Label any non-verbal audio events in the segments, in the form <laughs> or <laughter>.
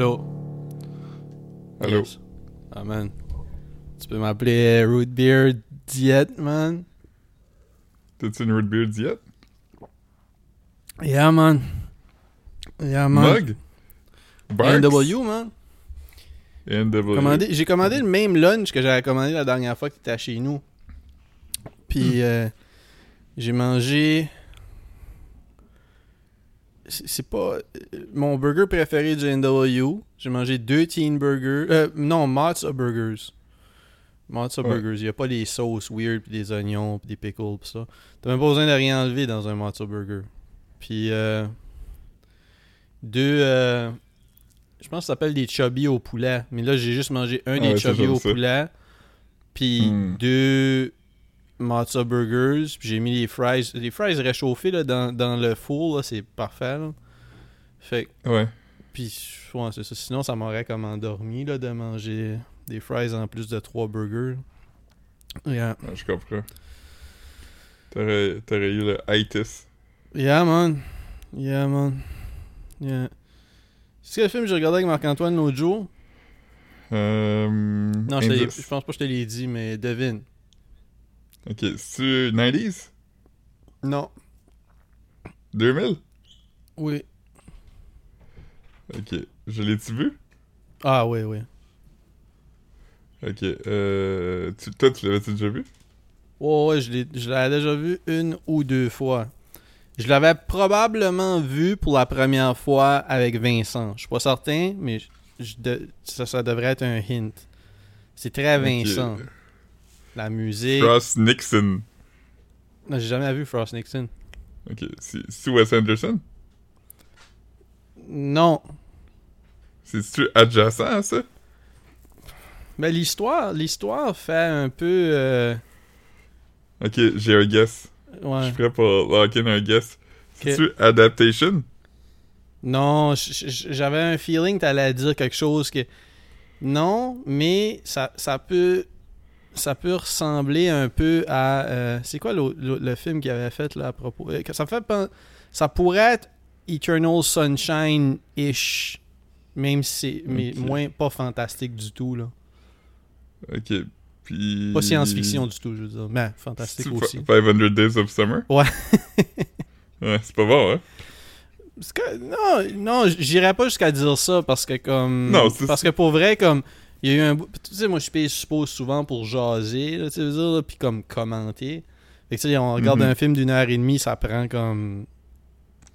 Allô? Allô? Yes. Ah, man. Tu peux m'appeler Root Beer Diet, man? T'as-tu une root beer diète? Yeah, man. Yeah, man. Mug? Barks? NW, man. NW. J'ai commandé le même lunch que j'avais commandé la dernière fois que tu étais chez nous. Puis euh, j'ai mangé. C'est pas. euh, Mon burger préféré du NW. J'ai mangé deux teen burgers. Euh, non, Matza Burgers. Matza Ouais. Burgers. Il n'y a pas les sauces weird, puis des oignons, puis des pickles, pis ça. T'as même pas besoin de rien enlever dans un Matza Burger. Puis euh, deux. euh, je pense que ça s'appelle des chubby au poulet. Mais là, j'ai juste mangé un Ah des ouais, chubby au ça. poulet. Puis Hmm. deux matza burgers. Puis j'ai mis les fries. Les fries réchauffés là, dans, dans le four, là, c'est parfait. là. Fait que- Ouais. puis ouais, c'est ça. Sinon, ça m'aurait comme endormi là, de manger des fries en plus de trois burgers. Yeah, Ouais, je comprends. T'aurais t'aurais eu le itis. yeah man. Yeah, man. Yeah. C'est quel film que j'ai regardé avec Marc-Antoine l'autre jour? Euh... Non, je, je pense pas que je te l'ai dit, mais devine. Ok, c'est-tu 90s? Non. 2000? Oui. Ok. Je l'ai-tu vu? Ah, oui, oui. Ok. Euh... Tu... Toi, tu l'avais-tu déjà vu? Ouais, ouais, je l'avais déjà vu une ou deux fois. Je l'avais probablement vu pour la première fois avec Vincent. Je suis pas certain, mais je- je de- ça, ça devrait être un hint. C'est très Vincent. La musique. Frost Nixon. Non, J'ai jamais vu Frost Nixon. Ok. C'est Wes Anderson? Non. C'est-tu adjacent à ça? Mais l'histoire, l'histoire fait un peu. euh, Ok, j'ai un guess. Je ouais. suis prêt pour lock in un guess. C'est-tu Adaptation? Non, j'avais un feeling que t'allais dire quelque chose que. Non, mais ça, ça peut. Ça peut ressembler un peu à. euh, c'est quoi le, film qu'il avait fait là à propos euh, Ça fait pen- Ça pourrait être Eternal Sunshine-ish. Même si c'est. Mais moins pas fantastique du tout, là. Ok. Puis... Pas science-fiction du tout, je veux dire. Mais fantastique aussi. fa- 500 Days of Summer? Ouais. <laughs> ouais, c'est pas bon, hein? Que- non, non, j'irais pas jusqu'à dire ça parce que comme Non, c'est- parce que pour vrai comme il y a eu un bout- tu sais moi je suppose souvent pour jaser là, tu sais, puis comme commenter. Fait que tu sais on regarde Mhm. un film d'une heure et demie, ça prend comme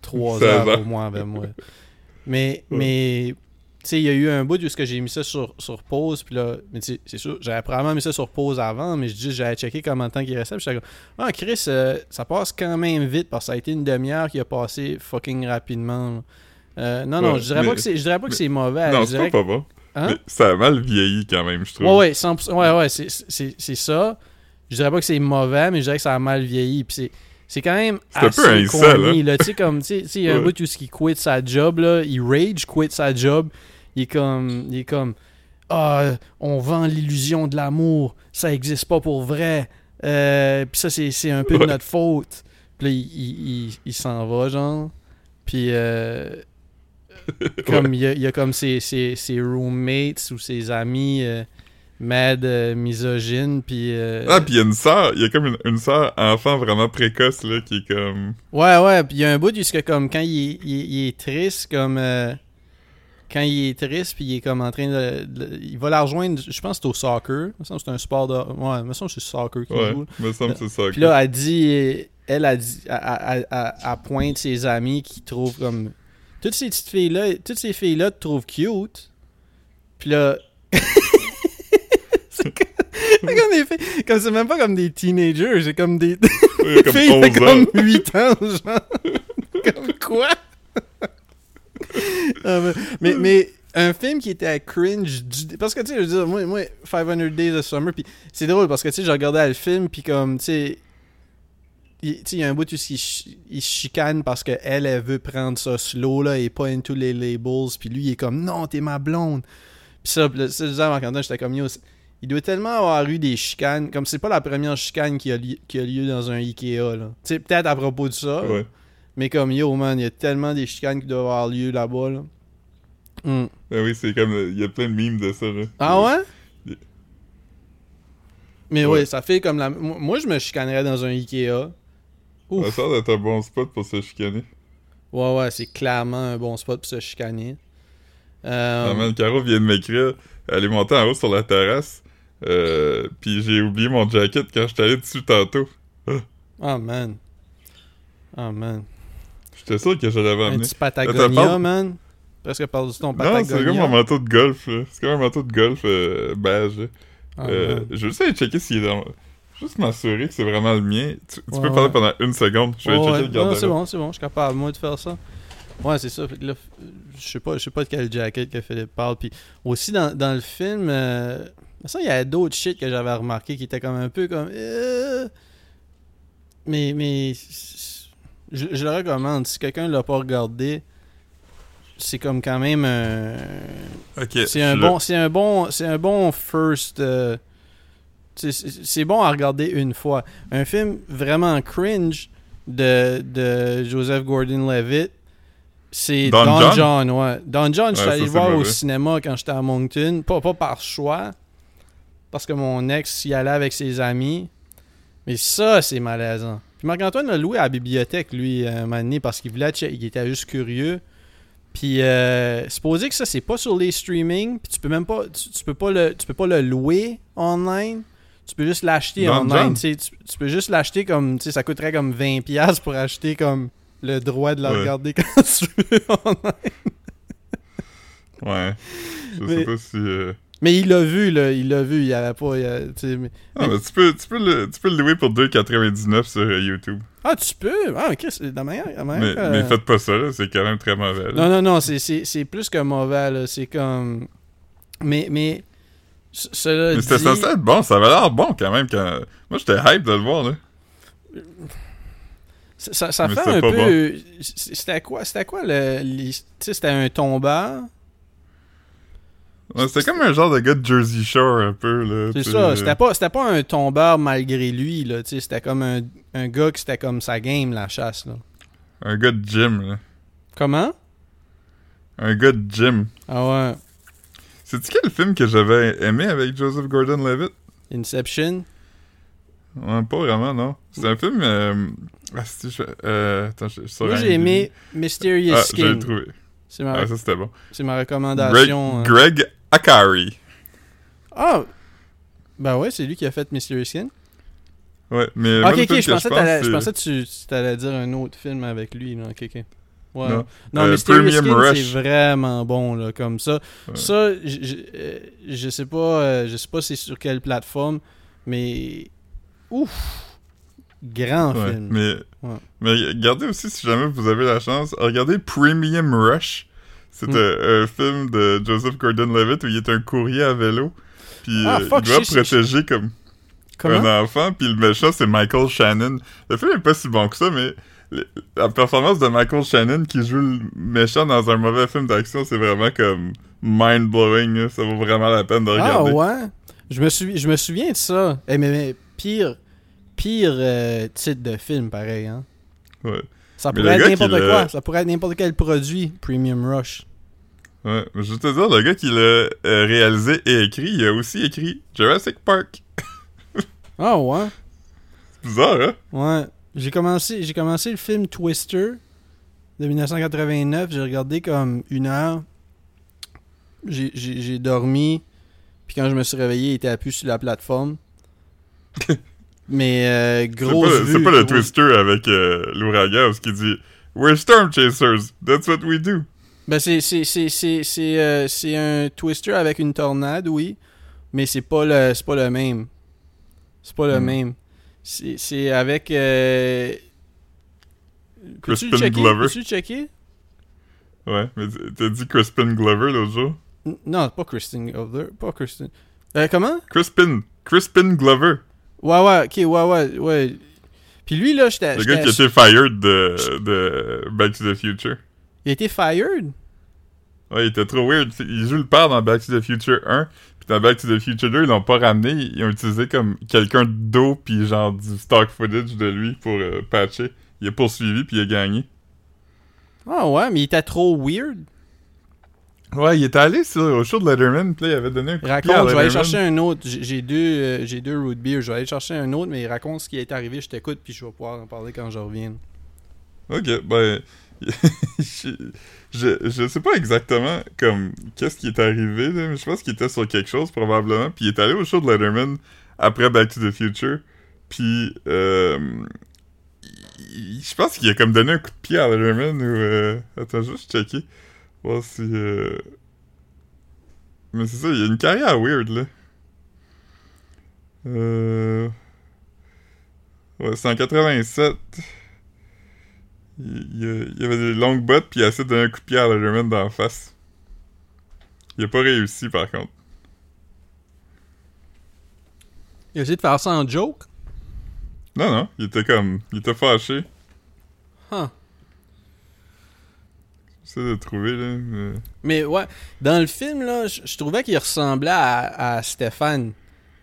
trois 16 heures heures. au moins avec moi. <laughs> Mais Ouais. mais tu sais il y a eu un bout où ce que j'ai mis ça sur, sur pause puis là mais tu sais c'est sûr j'avais probablement mis ça sur pause avant mais je dis j'avais checké combien de temps il restait puis j'étais comme ah Chris euh, ça passe quand même vite parce que ça a été une demi-heure qui a passé fucking rapidement. Euh, non non je dirais pas que c'est je dirais pas que c'est mauvais non, c'est pas pas bon. Hein? Mais ça a mal vieilli quand même, je trouve. Ouais, ouais, 100%, ouais, ouais, c'est- ça. Je dirais pas que c'est mauvais, mais je dirais que ça a mal vieilli. Puis c'est quand même C'est un assez peu incel, hein? là. Tu sais, comme, tu sais, il y a un bout où il quitte sa job, là. Il rage, quitte sa job. Il est comme, il est comme, ah, on vend l'illusion de l'amour. Ça existe pas pour vrai. Euh, puis ça, c'est un peu de notre faute. Puis là, il, il, il- il s'en va, genre. Puis, euh, <laughs> comme il y a, il y a comme ses, ses, ses roommates ou ses amis euh, mad euh, misogynes puis euh, Ah, pis il y a une sœur, il y a comme une, une sœur enfant vraiment précoce, là, qui est comme... ouais ouais puis il y a un bout jusque comme quand il est, il est- il est triste comme quand il est triste puis il est comme en train de, de- il va la rejoindre je pense que c'est au soccer il me semble que c'est un sport de ouais il me semble que c'est soccer qu'il Ouais, joue me semble que c'est ça. Puis là, elle dit, elle a dit, elle pointe ses amis qui trouvent comme. Toutes ces petites filles-là, toutes ces filles-là te trouvent cute. Puis là. c'est comme, c'est comme des filles. Comme c'est même pas comme des teenagers, c'est comme des, comme <laughs> filles de 11 comme ans. 8 ans, genre. comme quoi? Ah, mais, mais, mais un film qui était à cringe du- parce que tu sais je veux dire moi, moi 500 Days of Summer puis c'est drôle parce que tu sais je regardais le film puis comme tu sais il il y a un bout où il, il se chicane parce que elle veut prendre ça slow là et pas into les labels puis lui il est comme non t'es ma blonde puis ça là, ça je disais à Marc-Antoine j'étais comme yo il doit tellement avoir eu des chicanes comme c'est pas la première chicane qui a, li- qui a lieu dans un Ikea là tu sais peut-être à propos de ça Ouais. mais comme yo, man, il y a tellement des chicanes qui doivent avoir lieu là-bas. Là. Hmm. Ben oui, c'est comme. Il y a plein de memes de ça, là. Ah ouais? Mais Ouais. oui, ça fait comme la. Moi, je me chicanerais dans un Ikea. Ouf. Ça sort d'être un bon spot pour se chicaner. Ouais, ouais, c'est clairement un bon spot pour se chicaner. Euh, Ah, man, Caro vient de m'écrire. Elle est montée en haut sur la terrasse. Euh, puis j'ai oublié mon jacket quand j'étais allé dessus tantôt. Oh man. Oh man. J'étais sûr que je l'avais Un amené. petit Attends, Patagonia, parle- man. Presque par-dessus ton Non, c'est comme Patagonia. un manteau de golf. C'est comme un manteau de golf euh, beige. Ah, Euh, je vais juste aller checker s'il est dans... Juste m'assurer que c'est vraiment le mien. Tu, tu Ouais, peux parler ouais. pendant une seconde. Je vais checker le garde c'est bon, c'est bon, je suis capable, moi, de faire ça. Ouais, c'est ça. Fait que là, f- je sais pas, je sais pas de quel jacket que Philippe parle. Puis aussi, dans, dans le film, euh, ça, il y a d'autres shit que j'avais remarqué qui étaient comme un peu comme. euh, mais, mais. Je, je le recommande. Si quelqu'un l'a pas regardé, c'est comme quand même un. Ok. C'est un bon, c'est un bon, c'est un bon first. Euh, c'est- bon à regarder une fois. Un film vraiment cringe de, de Joseph Gordon-Levitt, c'est Don Don, John? John? ouais. Don John, je suis allé le voir au cinéma quand j'étais à Moncton, pas, pas par choix, parce que mon ex y allait avec ses amis. Mais ça, c'est malaisant. Puis Marc-Antoine l'a loué à la bibliothèque, lui, un moment donné, parce qu'il voulait il était juste curieux. Puis, euh, supposé que ça, c'est pas sur les streamings, puis tu peux même pas, tu, tu peux pas le, tu peux pas le louer online. Tu peux juste l'acheter online. Tu Tu, peux juste l'acheter comme, ça coûterait comme 20$ piastres pour acheter comme le droit de la Ouais. regarder <laughs> quand tu veux online. Ouais. Je Mais- sais pas si... euh, Mais il l'a vu, là, il l'a vu, il y avait pas, il mais- Ah, mais tu peux, tu, peux le, tu peux le louer pour 2,99 sur euh, YouTube. Ah, tu peux? Ah, ok, c'est de la manière, de la manière Mais, que- mais faites pas ça, là. C'est quand même très mauvais. là. Non, non, non, c'est plus que mauvais, là. C'est comme. Mais, mais. Ce- Cela Mais c'était dit- censé être bon. Ça avait l'air bon quand même. Quand... Moi, j'étais hype de le voir, là. Ça, ça fait un peu. C'était quoi, c'était quoi le. les- Tu sais, c'était un tombeur? Ouais, c'était comme un genre de gars de Jersey Shore, un peu, là. C'est ça. C'était pas, c'était pas un tombeur malgré lui, là. Tu sais, c'était comme un, un gars qui c'était comme sa game, la chasse, là. Un gars de gym, là. Comment? Un gars de gym. Ah ouais. C'est-tu quel film que j'avais aimé avec Joseph Gordon-Levitt? Inception? Ouais, pas vraiment, non. C'est un film... Euh... Ah, je- Euh... Attends, je... sur Moi, j'ai aimé Mysterious Ah, Skin. trouvé. C'est ma, Ah, ça, c'était bon. c'est ma Greg, recommandation. hein. Greg Akari. Ah! Ben ouais, c'est lui qui a fait Mysterious Skin. Ouais, mais... ok, ok, je que pensais, t'allais- je pensais que tu, tu allais dire un autre film avec lui. Là. Ok, ok. Ouais. Non. Non, Euh, Mysterious Skin, c'est vraiment bon, là, comme ça. Ouais. Ça, je, je, euh, je sais pas, euh, je sais pas c'est sur quelle plateforme, mais ouf, grand Ouais, film. mais, mais regardez aussi, si jamais vous avez la chance, regardez Premium Rush. C'est Mm. un, un film de Joseph Gordon-Levitt où il est un courrier à vélo. Puis Ah, euh, fuck, il doit protéger comme Comment? un enfant. Puis le méchant, c'est Michael Shannon. Le film est pas si bon que ça, mais la performance de Michael Shannon qui joue le méchant dans un mauvais film d'action, c'est vraiment comme mind-blowing. Ça vaut vraiment la peine de Ah regarder. ouais? Je me, souvi- je me souviens de ça. Eh, mais, mais pire, pire euh, titre de film, pareil. Hein? Ouais. Ça pourrait être n'importe quoi. Ça pourrait être n'importe quel produit, Premium Rush. Ouais, je veux te dire, le gars qui l'a euh, réalisé et écrit, il a aussi écrit Jurassic Park. <laughs> Ah ouais? C'est bizarre, hein? Ouais. J'ai commencé, j'ai commencé le film Twister de 1989. J'ai regardé comme une heure. J'ai, j'ai, j'ai dormi. Puis quand je me suis réveillé, il était appuyé sur la plateforme. <laughs> Mais euh, C'est grosse pas, vue, c'est pas le Twister avec euh, l'ouragan qui dit We're storm chasers, that's what we do. Ben c'est, c'est, c'est, c'est, c'est, euh, c'est un Twister avec une tornade, oui. Mais c'est pas le, c'est pas le même. C'est pas le Hmm. même. C'est, c'est avec... Euh... Crispin checker? Glover. Peux-tu checker? Ouais, mais t'as dit Crispin Glover l'autre jour? N- Non, pas Kristen Glover. Pas Kristen. Euh, comment? Crispin, Crispin Glover. Ouais, ouais, ok, ouais, ouais, ouais. Puis lui, là, j'étais. Le gars qui a été fired de, de Back to the Future. Il a été fired? Ouais, il était trop weird. Il joue le père dans Back to the Future 1. Puis dans Back to the Future 2, ils l'ont pas ramené. Ils ont utilisé comme quelqu'un d'eau puis genre du stock footage de lui pour euh, patcher. Il a poursuivi puis il a gagné. Ah ouais, mais il était trop weird. Ouais, il était allé sur, au show de Letterman, puis là, il avait donné un coup de pied à Raconte, je vais aller chercher un autre. J'ai j'ai deux, euh, j'ai deux root beer. Je vais aller chercher un autre, mais il raconte ce qui est arrivé. Je t'écoute, puis je vais pouvoir en parler quand je reviens. Ok, ben. Je, je, sais pas exactement comme qu'est-ce qui est arrivé, mais je pense qu'il était sur quelque chose probablement. Puis il est allé au show de Letterman après Back to the Future. Puis euh, je pense qu'il a comme donné un coup de pied à Letterman ou. Euh, attends, juste checker. Voir si. Euh... Mais c'est ça, il a une carrière weird là. Euh. Ouais, c'est en 87. Il, il, avait des longues bottes, puis il a essayé de donner un coup de pied à Letterman dans la face. Il a pas réussi, par contre. Il a essayé de faire ça en joke? Non, non, il était comme... Il était fâché. Huh. J'essaie de trouver, là. mais- Mais ouais, dans le film, là, je trouvais qu'il ressemblait à, à Stéphane,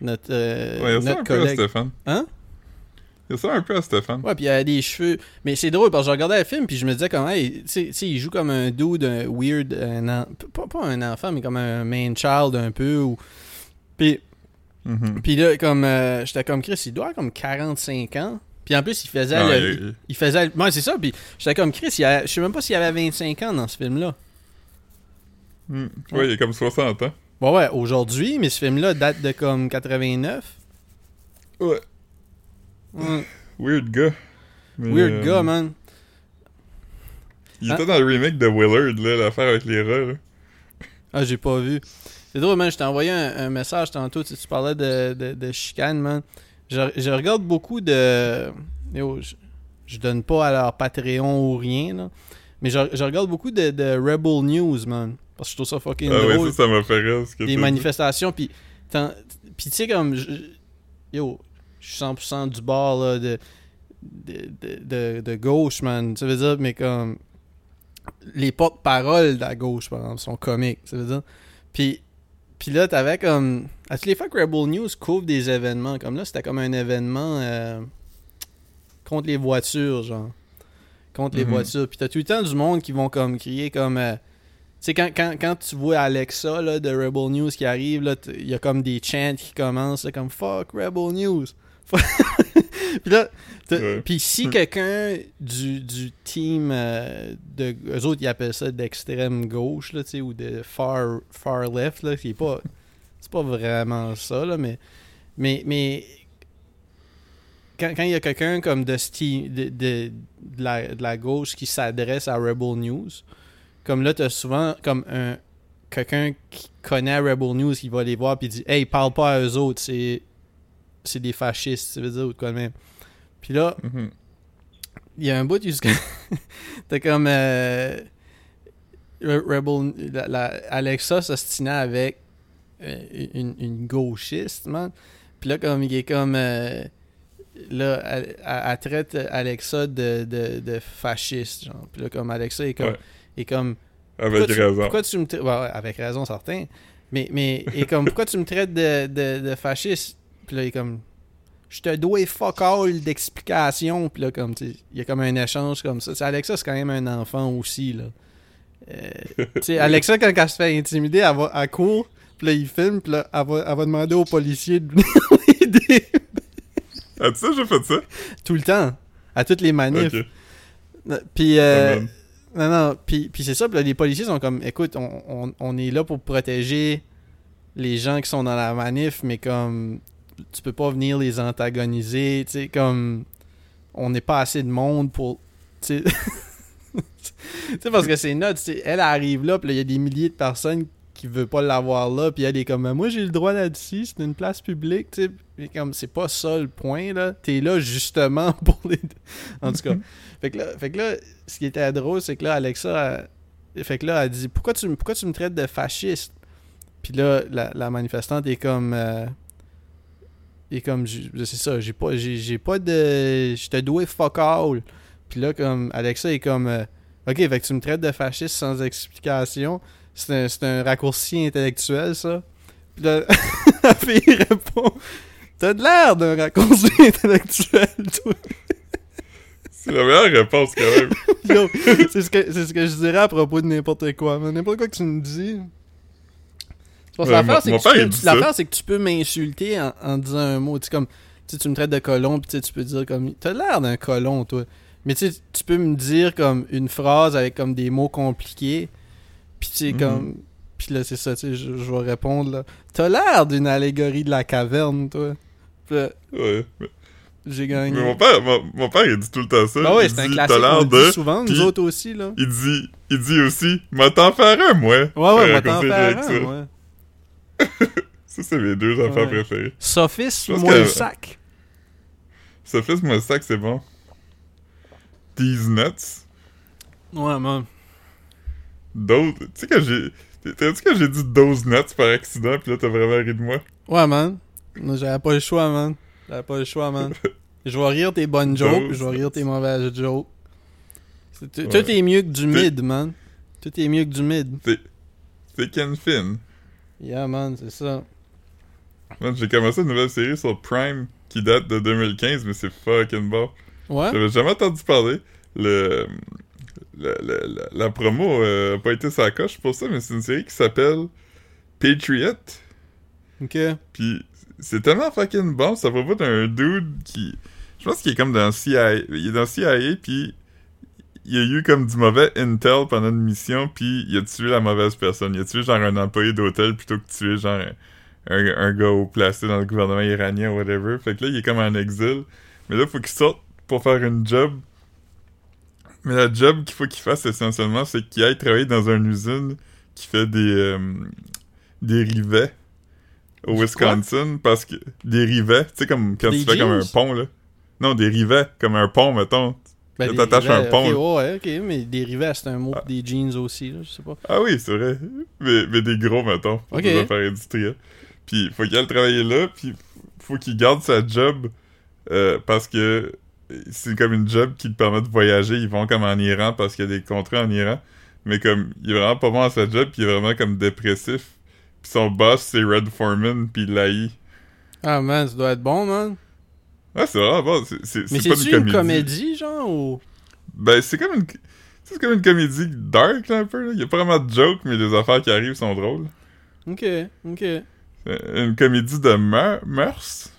notre, euh, Ouais, il notre peu à collègue. Stéphane. Hein? Il ressemble un peu à Stéphane. Ouais, puis il a des cheveux. Mais c'est drôle parce que je regardais le film puis je me disais comme, hey, tu sais- il joue comme un dude, un weird, un en- pas, pas un enfant, mais comme un main child un peu. Ou... Puis, Mhm. puis là, comme, euh, j'étais comme Chris, il doit avoir comme 45 ans. Puis en plus, il faisait Non, le. il- Il faisait. Ouais, c'est ça. Puis j'étais comme Chris, il a- je sais même pas s'il avait 25 ans dans ce film-là. Hmm. Ouais, il a comme 60 ans. Bon, ouais, aujourd'hui, mais ce film-là date de comme 89. Ouais. Ouais. Weird gars. Mais, Weird euh, gars, man. Il Hein? était dans le remake de Willard, là, l'affaire avec les rats, là. Ah, j'ai pas vu. C'est drôle, man. Je t'ai envoyé un, un message tantôt. Tu, tu parlais de, de, de chicane, man. Je, je regarde beaucoup de. Yo, je, je donne pas à leur Patreon ou rien, là. Mais je, je regarde beaucoup de, de Rebel News, man. Parce que je trouve ça fucking Ah ouais, drôle. ça, ça m'a fait rire, ce que des manifestations. Puis, tu sais, comme. je- yo, je suis 100% du bord, là, de, de, de, de, gauche, man. Ça veut dire, mais comme. Les porte-paroles de la gauche, par exemple, sont comiques. Ça veut dire. Puis. Puis là, t'avais comme. À toutes les fois que Rebel News couvre des événements, comme là, c'était comme un événement euh, contre les voitures, genre. Contre les Mhm. voitures. Puis t'as tout le temps du monde qui vont comme crier comme. euh, tu sais, quand, quand, quand tu vois Alexa là, de Rebel News qui arrive, il y a comme des chants qui commencent, là, comme Fuck Rebel News. <laughs> puis là, Ouais. puis si quelqu'un du, du team, euh, de, eux autres ils appellent ça d'extrême gauche, là, tu sais, ou de far, far left, là, qui est pas, <laughs> c'est pas vraiment ça, là, mais, mais, mais quand quand il y a quelqu'un comme de, de, de, de la, de la gauche qui s'adresse à Rebel News, comme là, t'as souvent comme un quelqu'un qui connaît Rebel News qui va les voir puis dit Hey, parle pas à eux autres, c'est c'est des fascistes, ça veut dire ou de quoi de même. Puis là, Mhm. il y a un bout jusqu'à <laughs> t'as comme euh, Re- Rebel la, la- Alexa s'ostinait avec euh, une, une gauchiste, man. Puis là, comme il est comme euh, là, elle, traite Alexa de, de, de fasciste, genre. Puis là, comme Alexa est comme, Ouais. est comme Avec pourquoi tu, raison. pourquoi tu me traites. ouais, ouais, avec raison, certain. Mais, mais et comme, pourquoi tu me traites de, de, de fasciste? Puis là, il est comme. Je te dois fuck all d'explications. Puis là, comme, il y a comme un échange comme ça. Alexa, c'est quand même un enfant aussi, là. Euh, tu sais, <laughs> Alexa, quand elle se fait intimider, elle va à court. Puis là, il filme. Puis là, elle va, elle va demander aux policiers de venir <laughs> l'aider. As-tu déjà fait ça? Tout le temps. À toutes les manifs. Ok. Puis. euh, Amen. Non, non, puis, puis c'est ça, puis là, les policiers sont comme, écoute, on, on, on est là pour protéger les gens qui sont dans la manif, mais comme, tu peux pas venir les antagoniser, tu sais, comme, on n'est pas assez de monde pour, tu sais, <laughs> parce que c'est notre, elle arrive là, puis là, il y a des milliers de personnes qui veulent pas l'avoir là, puis elle est comme, moi j'ai le droit là-dessus, c'est une place publique, tu sais, comme, c'est pas ça le point, là, t'es là justement <laughs> pour les... En tout cas, <laughs> fait que là, fait que là ce qui était drôle, c'est que là, Alexa, elle- fait que là, elle dit pourquoi tu, me- pourquoi tu me traites de fasciste? Puis là, la, la manifestante est comme. euh, est comme. C'est ça, j'ai pas, j'ai, pas de. Je te dois fuck all. Puis là, comme. Alexa est comme. euh, ok, fait que tu me traites de fasciste sans explication. C'est un, c'est un raccourci intellectuel, ça. Puis là, <laughs> la fille répond T'as de l'air d'un raccourci <laughs> intellectuel, toi. C'est la meilleure réponse, quand même. <laughs> C'est ce, que, c'est ce que je dirais à propos de n'importe quoi. N'importe quoi que tu me dis. Ouais, l'affaire, c'est que tu peux- que tu m'insulter en, en disant un mot. Tu comme, tu tu me traites de colon, puis tu peux dire comme, t'as l'air d'un colon, toi. Mais tu sais, tu peux me dire comme une phrase avec comme des mots compliqués, puis tu sais, Mhm. comme, puis là, c'est ça, tu sais, je, je vais répondre, là. T'as l'air d'une allégorie de la caverne, toi. Là, Ouais. Mais, j'ai gagné. mais mon père, mon, mon père, il dit tout le temps ça. Bah ouais, il c'est un dit, classique, on de... dit souvent, nous autres aussi, là. Il dit, il dit aussi, m'a t'en faire un, moi. Ouais, ouais, Euh, ça, faire un, ça. <laughs> Ça, c'est mes deux affaires Ouais. préférées. Sophis, Je pense moi que- le sac. Sophie, moi, ça que c'est bon. These nuts. Ouais, man. Those... Tu sais que j'ai... T'as dit que j'ai dit those nuts par accident, pis là, t'as vraiment ri de moi? Ouais, man. Non, J'avais pas le choix, man. J'avais pas le choix, man. <laughs> Je vais rire tes bonnes jokes, je vais rire tes mauvaises jokes. C'est- Tout Ouais. tout est mieux que du mid, man. Tout est mieux que du mid. C'est Ken Finn. Yeah, man, c'est ça. J'ai commencé une nouvelle série sur Prime qui date de 2015, mais c'est fucking bon. Ouais? J'avais jamais entendu parler. Le... La promo euh, a pas été sa coche pour ça, mais c'est une série qui s'appelle Patriot. Ok. Puis c'est tellement fucking bon, ça propos d'un dude qui. Je pense qu'il est comme dans CIA. Il est dans CIA, puis il a eu comme du mauvais intel pendant une mission, puis il a tué la mauvaise personne. Il a tué genre un employé d'hôtel plutôt que tuer genre un, un, un gars au placé dans le gouvernement iranien ou whatever. Fait que là, il est comme en exil. Mais là, faut qu'il sorte pour faire une job. Mais la job qu'il faut qu'il fasse essentiellement, c'est qu'il aille travailler dans une usine qui fait des, euh, des rivets au Wisconsin parce que des rivets, tu sais comme quand Des tu fais comme un pont là. Non, des rivets comme un pont mettons. Ben, Là, t'attaches un pont, ok, ouais, ok, mais des rivets, c'est un mot pour des jeans aussi, là, je sais pas. Ah oui, c'est vrai. Mais, mais des gros mettons pour Ok. des affaires industrielles. Puis faut qu'il aille travailler là, puis faut qu'il garde sa job euh, parce que c'est comme une job qui te permet de voyager. Ils vont comme en Iran parce qu'il y a des contrats en Iran. Mais comme, il est vraiment pas bon à sa job, puis il est vraiment comme dépressif. Puis son boss, c'est Red Foreman, puis il l'haït. Ah, man, ça doit être bon, man. Ouais, c'est vraiment bon. C'est, c'est, Mais c'est pas une comédie, genre, ou... Ben, c'est comme une... C'est comme une comédie dark, là, un peu. Là. Il y a pas vraiment de jokes, mais les affaires qui arrivent sont drôles. Ok, ok. Euh, Une comédie de meur- mœurs?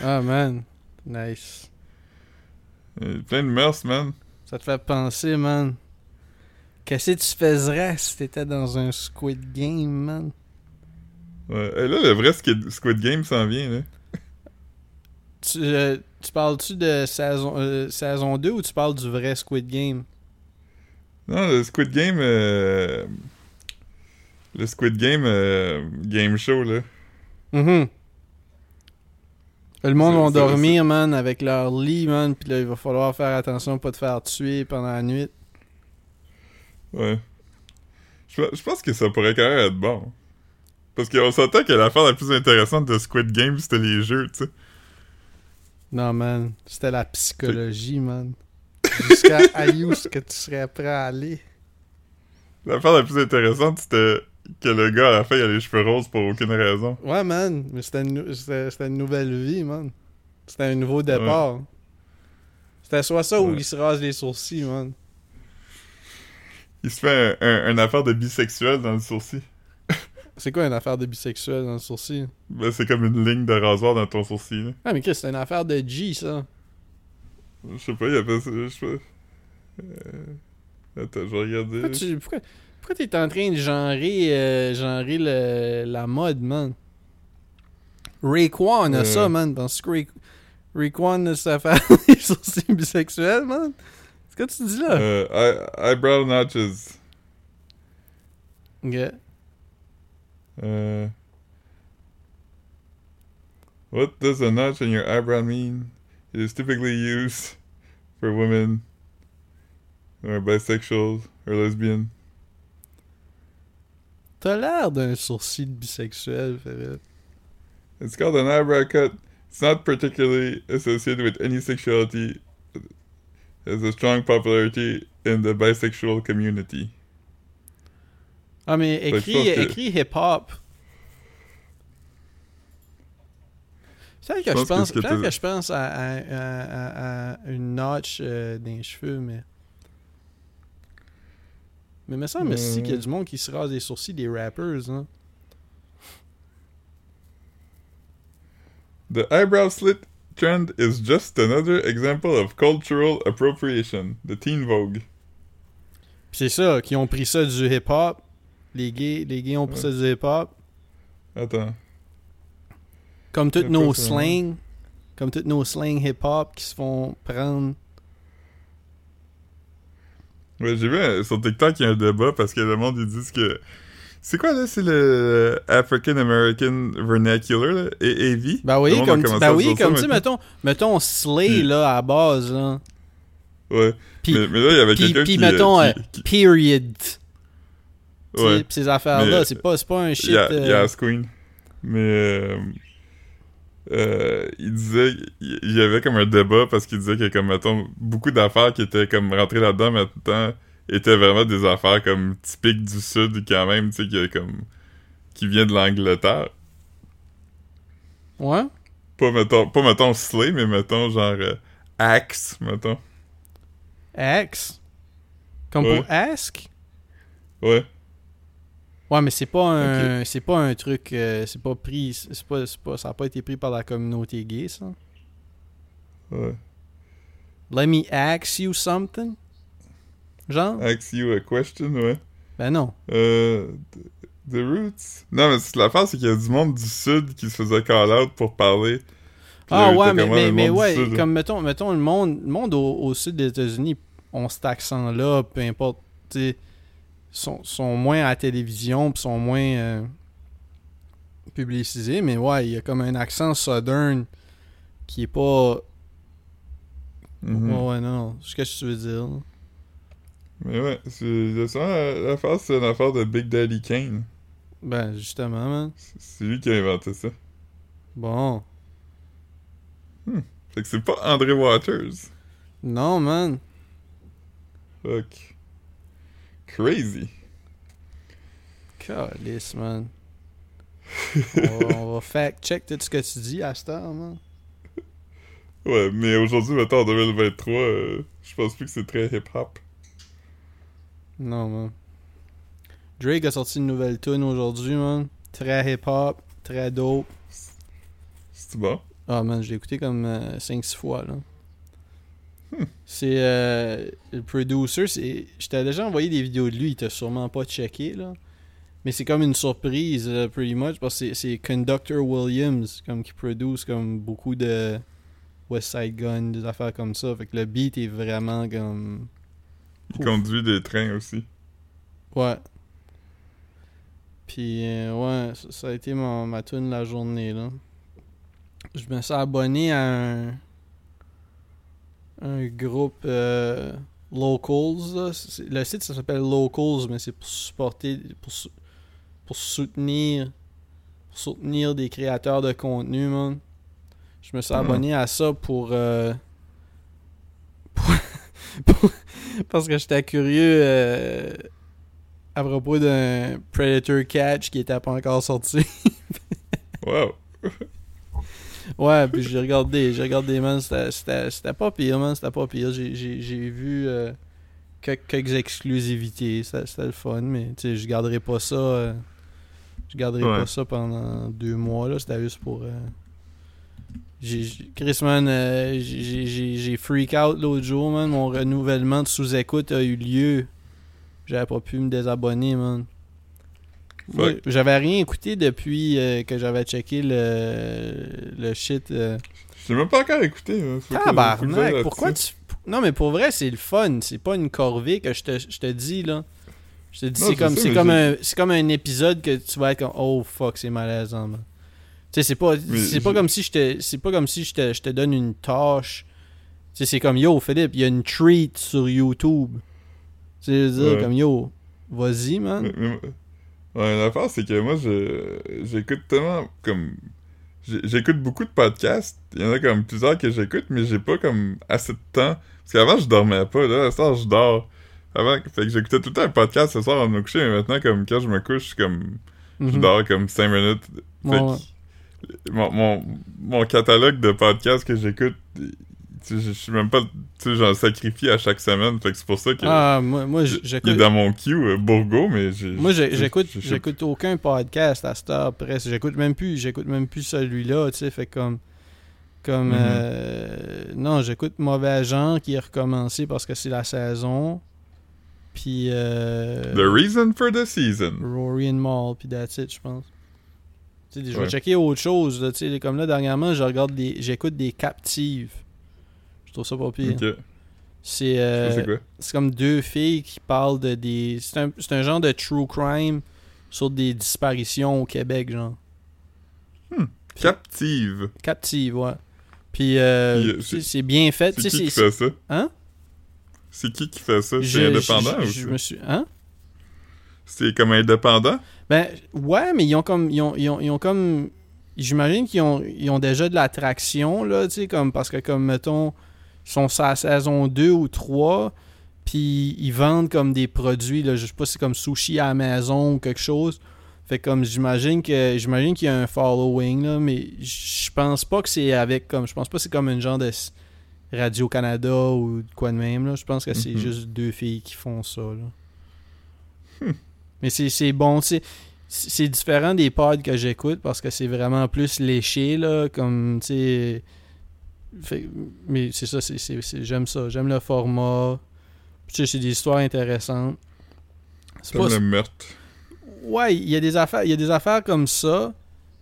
Ah, man. Nice. Euh, Plein de mœurs, man. Ça te fait penser, man. Qu'est-ce que tu faiserais si t'étais dans un Squid Game, man? Ouais. Et là, le vrai Squid, Squid Game s'en vient, là. Tu, euh, tu parles-tu de saison, euh, saison 2 ou tu parles du vrai Squid Game? Non, le Squid Game... euh, Le Squid Game game show, là. Mhm. Le monde va dormir, man, avec leur lit, man, pis là, il va falloir faire attention pas te faire tuer pendant la nuit. Ouais. Je, je pense que ça pourrait quand même être bon. Parce qu'on s'entend que l'affaire la plus intéressante de Squid Game, c'était les jeux, tu sais. Non, man, c'était la psychologie, man. Jusqu'à <laughs> où est-ce que tu serais prêt à aller? L'affaire la plus intéressante, c'était que le gars, à la fin, il a les cheveux roses pour aucune raison. Ouais, man, mais c'était une, c'était- une nouvelle vie, man. C'était un nouveau départ. C'était soit ça ou il se rase les sourcils, man. Il se fait un, affaire de bisexuel dans le sourcil. C'est quoi une affaire de bisexuel dans le sourcil? Ben, c'est comme une ligne de rasoir dans ton sourcil. là. Ah, mais Chris, c'est une affaire de G, ça. Je sais pas, il appelle ça. Je sais pas. Euh, Attends, je vais regarder. Pourquoi tu pourquoi, pourquoi t'es en train de genrer, euh, genrer le, la mode, man? Rayquan a Euh. ça, man. Dans ce que Ray, Rayquan a sa affaire des <laughs> sourcils bisexuels, man. C'est quoi tu dis là? Euh, eye- eyebrow notches. Ok. Uh, what does a notch in your eyebrow mean? It is typically used for women who are bisexual or lesbian. T'as l'air d'un sourcil bisexuel, Ferret. It's called an eyebrow cut. It's not particularly associated with any sexuality. It has a strong popularity in the bisexual community. Ah, mais écrit, que- écrit hip-hop. C'est vrai que Je pense que que je pense à, à- à- à- à une notch euh, dans les cheveux, mais. Mais me semble aussi qu'il y a du monde qui se rase les sourcils des rappers, hein. The eyebrow slit trend is just another example of cultural appropriation. The Teen Vogue. C'est ça, qui ont pris ça du hip-hop. Les gays, les gays ont pris Ouais. ça du hip-hop. Attends. Comme tous C'est nos slangs. Comme tous nos slangs hip-hop qui se font prendre. Ouais, j'ai vu euh, sur TikTok, il y a un débat parce que le monde, ils disent que. C'est quoi là? C'est le African American Vernacular, là? A- AV? Ben Le oui, comme, tu- ben oui, comme tu mettons, mettons Slay, Puis- là, à la base, là. Ouais. Puis, mais, mais là, il y avait puis, quelqu'un puis qui, mettons, euh, euh, qui- period. Ouais. pis ces affaires-là, c'est pas, c'est pas un shit. Ya- euh, Yas Queen. Mais euh, euh, il disait il y avait comme un débat parce qu'il disait que comme mettons beaucoup d'affaires qui étaient comme rentrées là-dedans maintenant étaient vraiment des affaires comme typiques du sud quand même, tu sais qui comme qui vient de l'Angleterre. Ouais. Pas mettons pas mettons Slay mais mettons genre euh, Axe mettons. Axe? Comme Ouais. pour ask? Ouais. Ouais, mais c'est pas un, c'est pas un truc, euh, c'est pas pris, c'est pas, c'est pas, ça a pas été pris par la communauté gay, ça? Ouais. Let me ask you something. Genre? Ask you a question, ouais. Ben non. Euh, the, Roots. Non, mais c'est l'affaire, c'est qu'il y a du monde du Sud qui se faisait call-out pour parler. Ah là, ouais, mais, mais, mais ouais, Sud, comme mettons, mettons le monde, le monde au, au sud des États-Unis ont cet accent-là, peu importe, tu sais, sont, sont moins à la télévision, pis sont moins euh, publicisés, mais ouais, il y a comme un accent southern qui est pas. Mhm. Ouais, ouais, non, non, c'est ce que tu veux dire. Mais ouais, c'est ça, l'affaire, c'est une affaire de Big Daddy Kane. Ben, justement, man. C'est lui qui a inventé ça. Bon. Fait que c'est pas André Waters. Non, man. Fuck. Crazy. Calice, man. <laughs> on, va, on va fact-check tout ce que tu dis à cette heure, man. Ouais, mais aujourd'hui, mettons, en 2023, euh, je pense plus que c'est très hip-hop. Non, man. Drake a sorti une nouvelle tune aujourd'hui, man. Très hip-hop, très dope. C'est bon? Ah, man, je l'ai écouté comme 5-6 fois, là. C'est euh, le producer, c'est. Je t'ai déjà envoyé des vidéos de lui, il t'a sûrement pas checké, là. Mais c'est comme une surprise, euh, pretty much, parce que c'est- Conductor Williams, comme qui produce comme beaucoup de West Side Gun, des affaires comme ça. Fait que le beat est vraiment comme. Il Ouf. conduit des trains aussi. Ouais. Puis, euh, ouais, ça, ça a été mon, ma tune de la journée, là. Je me suis abonné à un, un groupe euh, Locals, là. Le site, ça s'appelle Locals, mais c'est pour supporter, pour, pour soutenir, pour soutenir des créateurs de contenu, man. Je me suis Hmm. abonné à ça pour, euh, <laughs> pour- pour- parce que j'étais curieux euh, à propos d'un Predator Catch qui était pas encore sorti. <laughs> Wow. Ouais, puis j'ai regardé, j'ai regardé, man, c'était- pas pire, man, c'était pas pire. J'ai- vu euh, quelques, quelques exclusivités, c'était le fun, mais tu sais, je garderai pas ça. euh, je garderai Ouais. pas ça pendant deux mois, là, c'était juste pour. euh, Chris, man, euh, j'ai freak out l'autre jour, man. Mon renouvellement de sous-écoute a eu lieu. J'avais pas pu me désabonner, man. J'avais rien écouté depuis euh, que j'avais checké le, le shit. euh. J'ai même pas encore écouté. hein. Tabarnak, pourquoi tu. Non, mais pour vrai, c'est le fun. C'est pas une corvée que je te, je te dis, là. Je te dis, c'est comme, ça, comme, un, comme un épisode que tu vas être comme, oh fuck, c'est malaisant, man. Tu sais, c'est pas, c'est pas comme si je te, c'est pas comme si je te, je te donne une tâche. Tu sais, c'est comme, yo, Philippe, il y a une treat sur YouTube. Tu sais, je veux dire, Ouais. comme, yo, vas-y, man. Mais- mais- Ouais, l'affaire, c'est que moi, je j'écoute tellement comme. J'écoute beaucoup de podcasts. Il y en a comme plusieurs que j'écoute, mais j'ai pas comme assez de temps. Parce qu'avant, je dormais pas. Là, à soir, je dors. Avant, fait que j'écoutais tout le temps un podcast ce soir avant de me coucher, mais maintenant, comme quand je me couche, comme. Je Mhm. dors comme 5 minutes. Fait Ouais, que ouais. mon, mon, mon catalogue de podcasts que j'écoute, je suis même pas, tu sais, j'en sacrifie à chaque semaine, fait que c'est pour ça que Ah, moi, moi il est j'écoute. dans mon queue, euh, Bourgo, mais j'ai... Moi, j'écoute, j'écoute aucun podcast à cette heure presque. J'écoute même plus, j'écoute même plus celui-là, tu sais, fait comme, comme, Mhm. euh, non, j'écoute Mauvais Agent qui est recommencé parce que c'est la saison, puis euh, The reason for the season. Rory and Maul, puis that's it, je pense. Tu sais, je vais checker autre chose, là, tu sais, comme là, dernièrement, je regarde des, j'écoute des captives. Je trouve ça pas pire. C'est, euh, c'est comme deux filles qui parlent de des. C'est un, c'est un genre de true crime sur des disparitions au Québec, genre. Captive. Captive, ouais. Puis, euh, euh, c'est- bien fait. C'est qui qui fait ça? Hein? C'est qui qui fait ça? C'est indépendant je- ou je c'est- me suis. Hein? c'est comme indépendant? Ben, ouais, mais ils ont comme. Ils ont, ils ont, ils ont comme. J'imagine qu'ils ont, ils ont déjà de l'attraction, là, tu sais, comme. Parce que, comme, mettons, sont sur la saison 2 ou 3, puis ils vendent comme des produits, là, je sais pas si c'est comme sushi à la maison ou quelque chose. Fait comme, j'imagine que. J'imagine qu'il y a un following, là, mais je pense pas que c'est avec, comme. Je pense pas que c'est comme une genre de s- Radio-Canada ou de quoi de même, là. Je pense que c'est Mhm. juste deux filles qui font ça, là. Hmm. Mais c'est bon, c'est c'est différent des pods que j'écoute parce que c'est vraiment plus léché là comme tu sais Fait- mais c'est ça c'est j'aime ça j'aime le format. Puis, tu sais c'est des histoires intéressantes. C'est pas le meurtre? ouais il y a des affaires il y a des affaires comme ça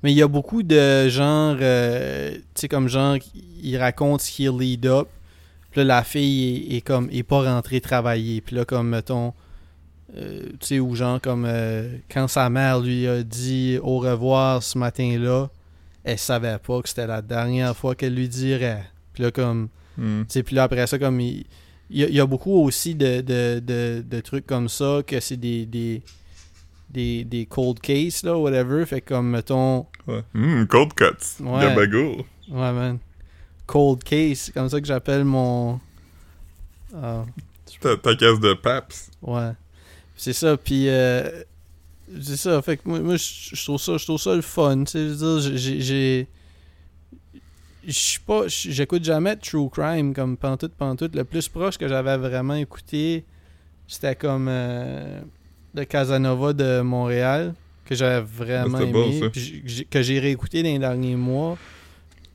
mais il y a beaucoup de genre euh, tu sais comme genre il raconte ce qui est lead up. Puis là la fille est, est comme est pas rentrée travailler. Puis là comme mettons euh, tu sais, ou genre comme euh, quand sa mère lui a dit au revoir ce matin-là, elle savait pas que c'était la dernière fois qu'elle lui dirait. Puis là, comme, sais, puis là, après ça, comme, il, il y, a, il y a beaucoup aussi de, de, de, de trucs comme ça, que c'est des, des, des, des cold cases, là, whatever. Fait comme, mettons, Ouais. Hmm, cold cuts. Ouais. Gabagool. ouais, man, cold case, c'est comme ça que j'appelle mon... Ah, Ta, ta caisse de Paps. Ouais. C'est ça, puis euh, c'est ça, fait que moi, moi je trouve ça, je trouve ça le fun, tu sais, je veux dire, j'ai-. Je suis pas... J'écoute jamais de True Crime comme pantoute, pantoute. Le plus proche que j'avais vraiment écouté, c'était comme euh, de Casanova de Montréal, que j'avais vraiment bon, aimé, puis que j'ai réécouté dans les derniers mois.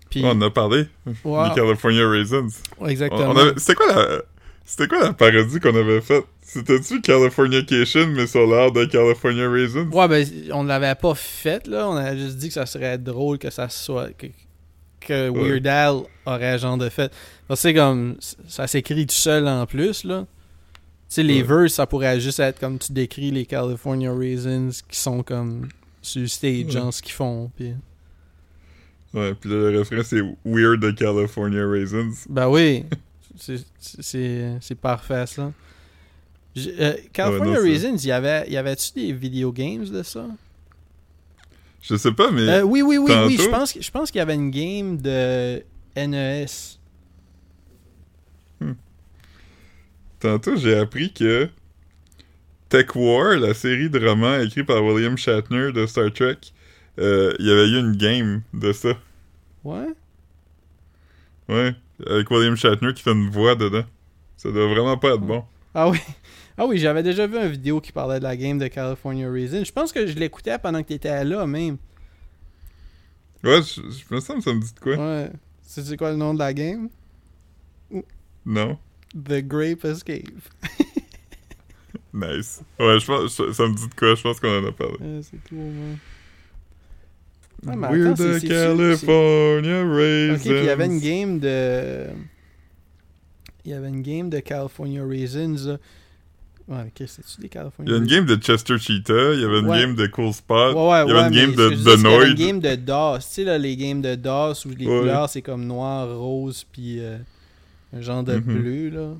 Puis, Oh, on en a parlé. Les California Raisins. Exactement. C'était quoi la... C'était quoi la parodie qu'on avait faite? C'était-tu Californication, mais sur l'art de California Raisins? Ouais, ben, on ne l'avait pas fait, là. On a juste dit que ça serait drôle que ça soit. que, que. Weird Al aurait genre de fait. Parce que c'est comme. Ça s'écrit tout seul en plus, là. Tu sais, les Ouais. verses, ça pourrait juste être comme tu décris les California Raisins qui sont comme. sur stage, Ouais. genre ce qu'ils font. Puis... Ouais, puis le refrain, c'est Weird de California Raisins. Ben oui. <laughs> C'est parfait, ça. Euh, California non, Raisins, y avait, y avait-tu des video games de ça? Je sais pas, mais... Euh, oui, oui, oui, oui. Je pense, je pense qu'il y avait une game de NES. Tantôt, j'ai appris que Tech War, la série de romans écrite par William Shatner de Star Trek, euh, il y avait eu une game de ça. Ouais? Ouais, avec William Shatner qui fait une voix dedans. Ça doit vraiment pas être bon. Ah oui. Ah oui, j'avais déjà vu une vidéo qui parlait de la game de California Raisin. Je pense que je l'écoutais pendant que t'étais là, même. Ouais, je, je me semble que ça me dit de quoi. Ouais. Sais quoi le nom de la game? Non? The Grape Escape. <laughs> Nice. Ouais, je pense, ça, ça me dit de quoi, je pense qu'on en a parlé. Ouais, c'est tout, man. Ah, mais attends, c'est- c'est- California Raisins. Ok, puis il y avait une game de. Il y avait une game de California Raisins. là. Ouais, ok, c'est-tu des California Il y a une game de Chester Cheetah, il y avait une Ouais. game de Cool Spot, Ouais, ouais, il y avait ouais, une game de, dis, c'est qu'il y avait Noid. une game de DOS. Tu sais, là, les games de DOS où les Ouais. couleurs, c'est comme noir, rose, puis euh, un genre de Mhm. bleu, là.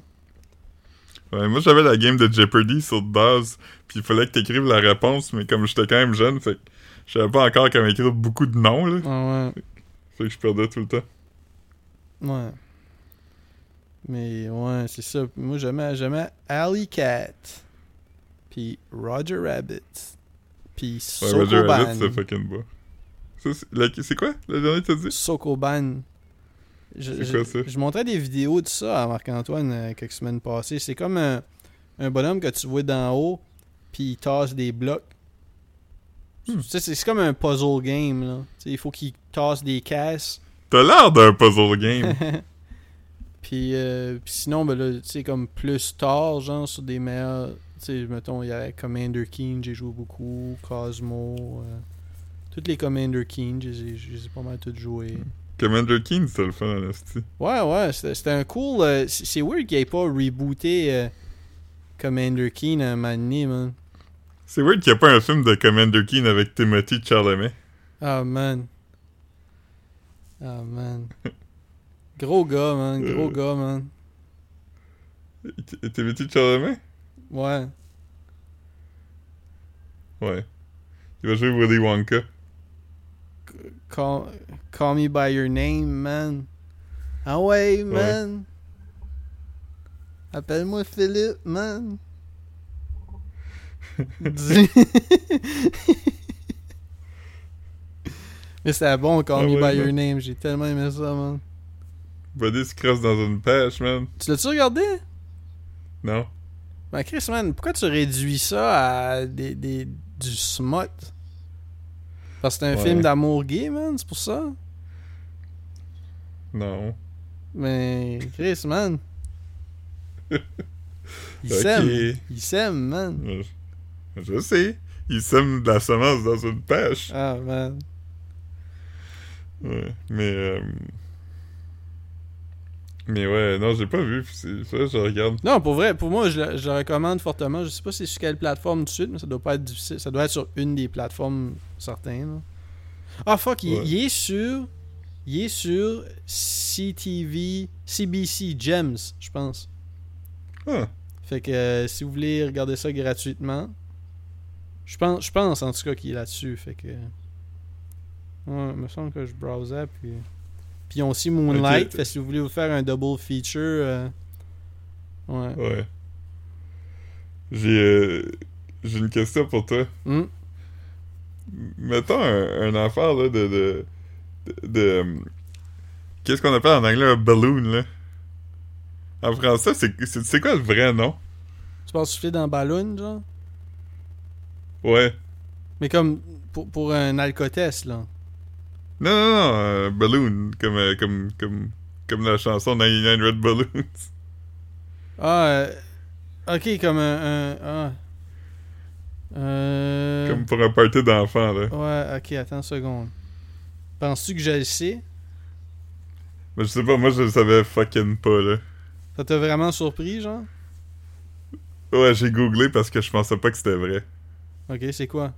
Ouais, moi j'avais la game de Jeopardy sur DOS, puis il fallait que t'écrives la réponse, mais comme j'étais quand même jeune, fait que je savais pas encore comment écrire beaucoup de noms, là. Ah Fait que je perdais tout le temps. ouais. Mais ouais, c'est ça. Moi, j'aimais, j'aimais Alley Cat. Puis Roger Rabbit. Puis Ouais, Roger Sokoban. Rabbit, c'est fucking beau. C'est quoi, le dernier que t'as dit? Sokoban. Je, C'est quoi ça? je montrais des vidéos de ça à Marc-Antoine euh, quelques semaines passées. C'est comme un, un bonhomme que tu vois d'en haut, puis il tasse des blocs. Hmm. C'est c'est comme un puzzle game, là. Il faut qu'il tasse des caisses. T'as l'air d'un puzzle <laughs> game. Puis, euh, puis sinon, ben là, tu sais, comme plus tard, genre, sur des meilleurs... Tu sais, mettons, il y a Commander Keen, j'ai joué beaucoup, Cosmo... euh, toutes les Commander Keen, je les ai- je les ai pas mal toutes jouées. Commander Keen, c'était le fun, esti. Ouais, ouais, c'était un cool. euh, c'est weird qu'il ait pas rebooté Commander Keen à un moment donné, man. C'est weird qu'il n'y a pas un film de Commander Keen avec Timothy Chalamet. Ah, man. Ah, man. <laughs> Gros gars, man. Gros Euh. gars, man. T- Timothy Chalamet? Ouais. Ouais. Il va jouer Willy Wonka. Call, call me by your name, man. Ah ouais, man. Appelle-moi Philippe, man. Dis- <laughs> Mais c'était bon, Call Ah Me ouais, By Your. Name. J'ai tellement aimé ça, man. Buddy se crosse dans une pêche, man. Tu l'as-tu regardé? Non? Ben, Chris, man, pourquoi tu réduis ça à des, des, du smut? Parce que c'est un Ouais. film d'amour gay, man, c'est pour ça? Non. Mais, Chris, man. <laughs> Il s'aime. Il s'aime, man. Je, je sais. Il sème de la semence dans une pêche. Ah, man. Ouais. Mais, euh... Mais ouais, non, j'ai pas vu. ça, je regarde. Non, pour vrai, pour moi, je le, je le recommande fortement. Je sais pas c'est sur quelle plateforme tout de suite, mais ça doit pas être difficile. Ça doit être sur une des plateformes certaines. là. Ah, fuck, il est sur. Il est sur CTV, CBC Gems, je pense. Ah, Fait que euh, si vous voulez regarder ça gratuitement, je pense, je pense en tout cas qu'il est là-dessus. Fait que. Ouais, il me semble que je browsais. Puis, puis ils ont aussi Moonlight. Fait si vous voulez vous faire un double feature. euh, Ouais. ouais. J'ai euh, j'ai une question pour toi. Hmm? Mettons un, un affaire là, de. de, de, de, euh, Qu'est-ce qu'on appelle en anglais un balloon, là? En français, c'est c'est- c'est quoi le vrai nom? Tu penses souffler dans le ballon, genre? Ouais. Mais comme pour, pour un alcotest, là. Non, non, non, euh, balloon, comme, euh, comme, comme, comme la chanson 99 Red Balloons. <laughs> Ah, euh, ok, comme un. ah. Euh. Comme pour un party d'enfants, là. Ouais, ok, attends une seconde. Penses-tu que je le sais? Mais je sais pas, moi je le savais fucking pas, là. Ça t'a vraiment surpris, genre? Ouais, j'ai googlé parce que je pensais pas que c'était vrai. Ok, c'est quoi?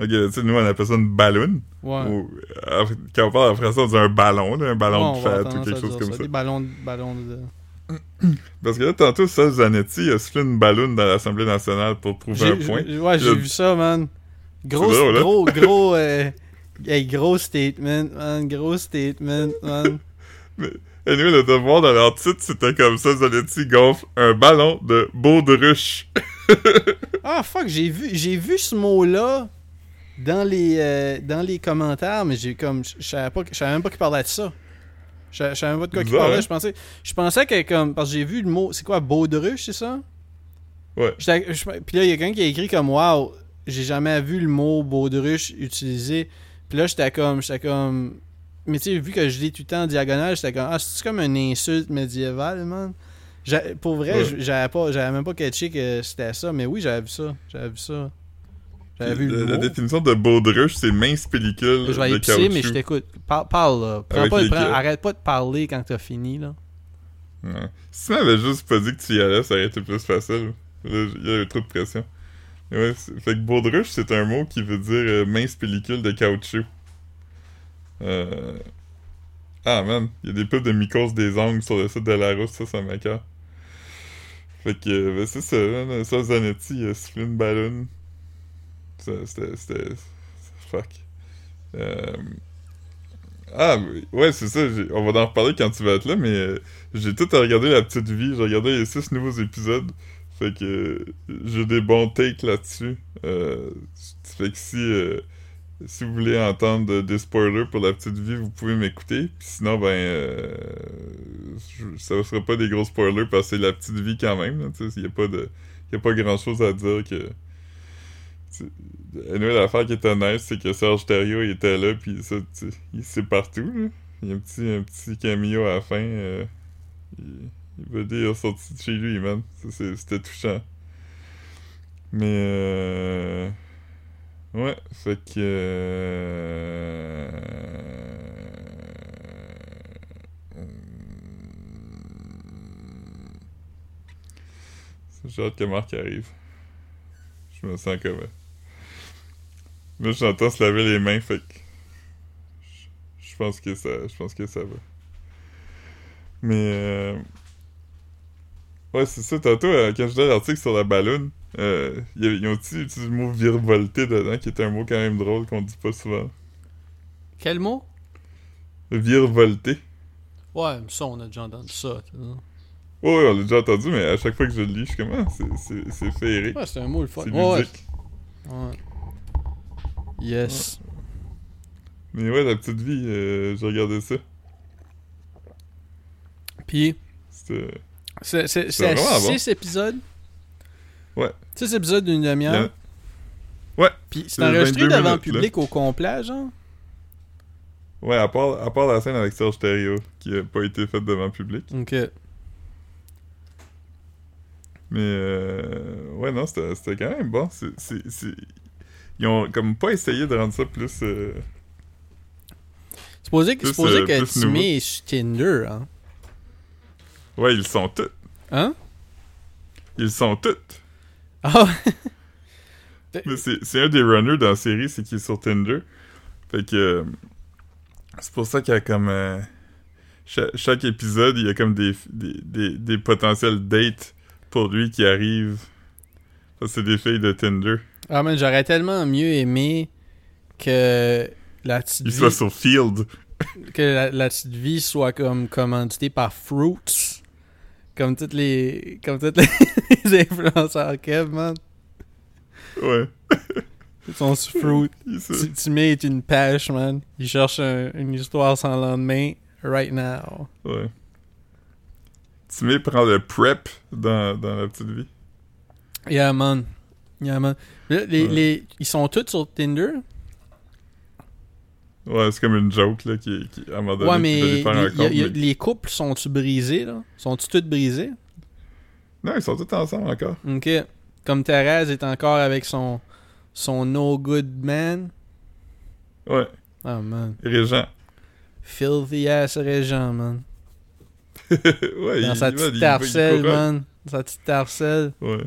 Ok, tu sais, nous on appelle ça une balloon. Ouais. Ou, euh, quand on parle en français, on dit un ballon, là, un ballon Ouais, de fête ou quelque chose comme ça, ça. Des ballons, de- ballons de. Parce que là, tantôt, Sol Zanetti a soufflé une balloon dans l'Assemblée nationale pour trouver un point. Ouais, j'ai Il vu ça, man. Gros, drôle, hein? gros, gros, <laughs> euh, hey, gros statement, man. Gros statement, man. <laughs> Et nous, le devoir de leur titre, c'était comme ça, Zanetti gonfle un ballon de baudruche. <laughs> Ah, fuck, j'ai vu, j'ai vu ce mot-là dans les, euh, dans les commentaires, mais j'ai comme. Je savais même pas qu'il parlait de ça. Je savais même pas de quoi il Bizarre, parlait. Je pensais, je pensais que, comme. Parce que j'ai vu le mot. C'est quoi, baudruche, c'est ça? Ouais. Puis là, il y a quelqu'un qui a écrit comme Waouh, j'ai jamais vu le mot baudruche utilisé. Puis là, j'étais comme. J'étais comme. Mais tu sais, vu que je lis tout le temps en diagonale, j'étais comme Ah, c'est comme une insulte médiévale, man? Pour vrai, Ouais. j'avais pas j'avais même pas catché que c'était ça, mais oui, j'avais vu ça. J'avais vu ça. La, définition de baudruche, c'est mince pellicule Je vais pisser, mais je t'écoute. Parle, parle, là. Prends pas, arrête pas de parler quand t'as fini, là. Ouais. Si tu m'avais juste pas dit que tu y allais, ça aurait été plus facile. Là, il y avait trop de pression. Ouais, fait que baudruche, c'est un mot qui veut dire euh, mince pellicule de caoutchouc. Euh... Ah man, il y a des pubs de mycose des ongles sur le site de la rousse, ça, ça m'accorde. Fait que, euh, ben, c'est ça, là, ça, Zanetti, il a sifflé une ballonne. C'était... Fuck. Euh... Ah, ouais, c'est ça, on va en reparler quand tu vas être là, mais euh, j'ai tout à regarder La Petite Vie, j'ai regardé les six nouveaux épisodes, fait que euh, j'ai des bons takes là-dessus. Euh, fait que si, si vous voulez entendre des spoilers pour la petite vie, vous pouvez m'écouter. Puis sinon, ben, ça sera pas des gros spoilers parce que c'est la petite vie quand même. Il y a pas a pas grand chose à dire que. Tu- Anyway, l'affaire qui était nice, c'est que Serge Thériault il était là, puis ça, tu il c'est partout. Là. Il y a un petit, un petit cameo à la fin. euh, il, veut dire sorti de chez lui, man. C'était touchant. Mais euh... Ouais, fait que... euh, J'ai hâte que Marc arrive. Je me sens comme... Là, j'entends se laver les mains, fait que... Je pense que ça... Je pense que ça va. Mais... euh, Ouais, c'est ça. Tantôt, euh, quand je disais l'article sur la balloune, euh, y a- ils ont aussi utilisé le mot virevolté dedans, qui est un mot quand même drôle qu'on dit pas souvent? Quel mot? Virevolté. Ouais, ça, on a déjà entendu ça. Ouais, ouais, on l'a déjà entendu, mais à chaque fois que je le lis, je suis comme, ah, c'est- féerique. Ouais, c'est un mot le fun. c'est Ouais, ouais. ludique. Ouais. Yes. Mais ouais, la petite vie, euh, j'ai regardé ça. Puis, C'était... c'est vraiment bon. 6 épisodes? Ouais. 6 épisodes d'une a- demi-heure. Ouais. Puis, c'est enregistré 22 devant le minutes, là. public au complet, genre? Ouais, à part, à part la scène avec Serge Thériault, qui a pas été faite devant le public. Ok. Mais euh, ouais, non, c'était quand même bon. C'est- Ils ont comme pas essayé de rendre ça plus. euh, supposé, que- Plus, supposé euh, que Timmy est sur Tinder, hein. Ouais, ils sont tous. Hein? Ils sont tous. Ah, <laughs> Mais c'est, c'est un des runners dans la série, c'est qu'il est sur Tinder. Fait que. euh, c'est pour ça qu'il y a comme. euh, cha- chaque, épisode, il y a comme des, des, des, des potentiels dates pour lui qui arrivent. Ça, c'est des filles de Tinder. Ah man, j'aurais tellement mieux aimé que la petite vie, soient sur Field. <laughs> que la, la petite vie soit comme commanditée par Fruits. Comme toutes les, comme toutes les, <laughs> les influenceurs Kev, man. Ouais. Ils sont sur Fruit. <laughs> Tu, tu mets une pêche, man. Il cherche un- une histoire sans lendemain, right now. Ouais. Timmy prend le prep dans, dans la petite vie. Yeah, man. Yeah, les, Ouais. les, ils sont tous sur Tinder. Ouais, c'est comme une joke, là, qui, qui à un moment donné, Ouais, mais lui faire un les, y a- compte, y a- mais- les couples sont-tu brisés, là? Sont-tu tous brisés? Non, ils sont tous ensemble encore. Ok. Comme Thérèse est encore avec son, son no good man. Ouais. Oh, man. Régent. Filthy ass Régent, man. <laughs> ouais, Dans il, sa petite il- tarcelle, man. Sa petite tarcelle. Ouais.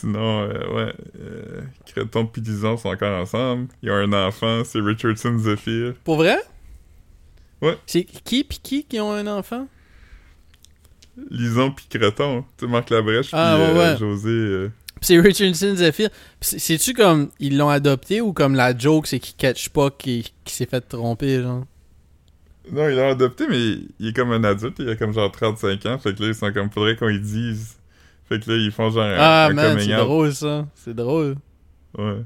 Sinon, euh, ouais. Euh, Créton pis Lison sont encore ensemble. Ils ont un enfant, c'est Richardson Zephyr. Pour vrai? Ouais. C'est qui pis qui qui ont un enfant? Lison pis Créton. Tu Marc Labrèche pis Ah, ouais, euh, ouais. José. euh, Pis c'est Richardson Zephyr. Pis c'est- C'est-tu comme ils l'ont adopté ou comme la joke c'est qu'il catch pas qu'il s'est fait tromper, genre? Non, il l'a adopté, mais il est comme un adulte. Il a comme genre 35 ans. Fait que là, ils sont comme, faudrait qu'on lui dise. Fait que là, ils font genre un, Ah, un man, c'est drôle ça. C'est drôle. Ouais.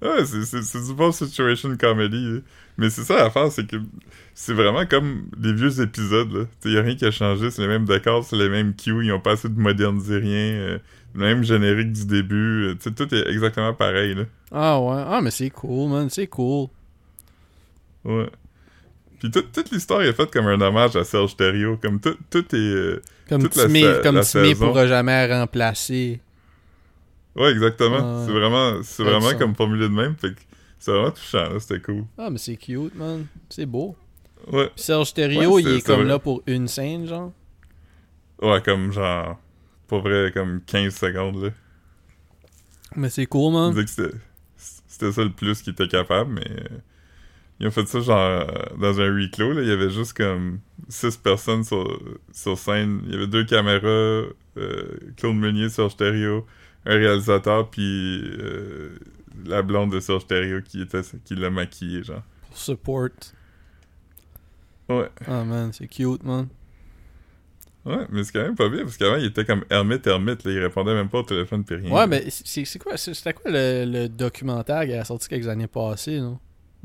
Ouais, c'est, du bon situation comedy. là. Mais c'est ça l'affaire, c'est que c'est vraiment comme des vieux épisodes. Là. T'sais, y a rien qui a changé, c'est les mêmes décors, c'est les mêmes cues, ils ont pas essayé de moderniser rien. euh, le même générique du début. euh, tout est exactement pareil. Là. Ah ouais. Ah, mais c'est cool, man. C'est cool. Ouais. Puis tout- toute l'histoire est faite comme un hommage à Serge Thériault. Comme tout, tout est. euh, Comme Toute sa- comme saison. pourra jamais remplacer. Ouais, exactement. C'est vraiment, c'est vraiment ça. comme formulé de même. Fait que c'est vraiment touchant, là. C'était cool. Ah, mais c'est cute, man. C'est beau. Ouais. Puis Serge Thériault, Ouais, il est comme vrai. là pour une scène, genre. Ouais, comme genre. Pour vrai, comme 15 secondes, là. Mais c'est cool, man. c'était, c'était ça le plus qu'il était capable, mais. Ils ont fait ça genre euh, dans un huis clos, là. Il y avait juste comme 6 personnes sur, sur scène. Il y avait deux caméras, euh, Claude Meunier, Serge Thériault, un réalisateur, puis euh, la blonde de Serge Thériault qui, était, qui l'a maquillé, genre. Pour support. Ouais. Ah, man, c'est cute, man. Ouais, mais c'est quand même pas bien, parce qu'avant, il était comme ermite, ermite, là, il répondait même pas au téléphone pis rien. Ouais, mais c'est c'est quoi, c'était quoi le, le documentaire qui a sorti quelques années passées, non?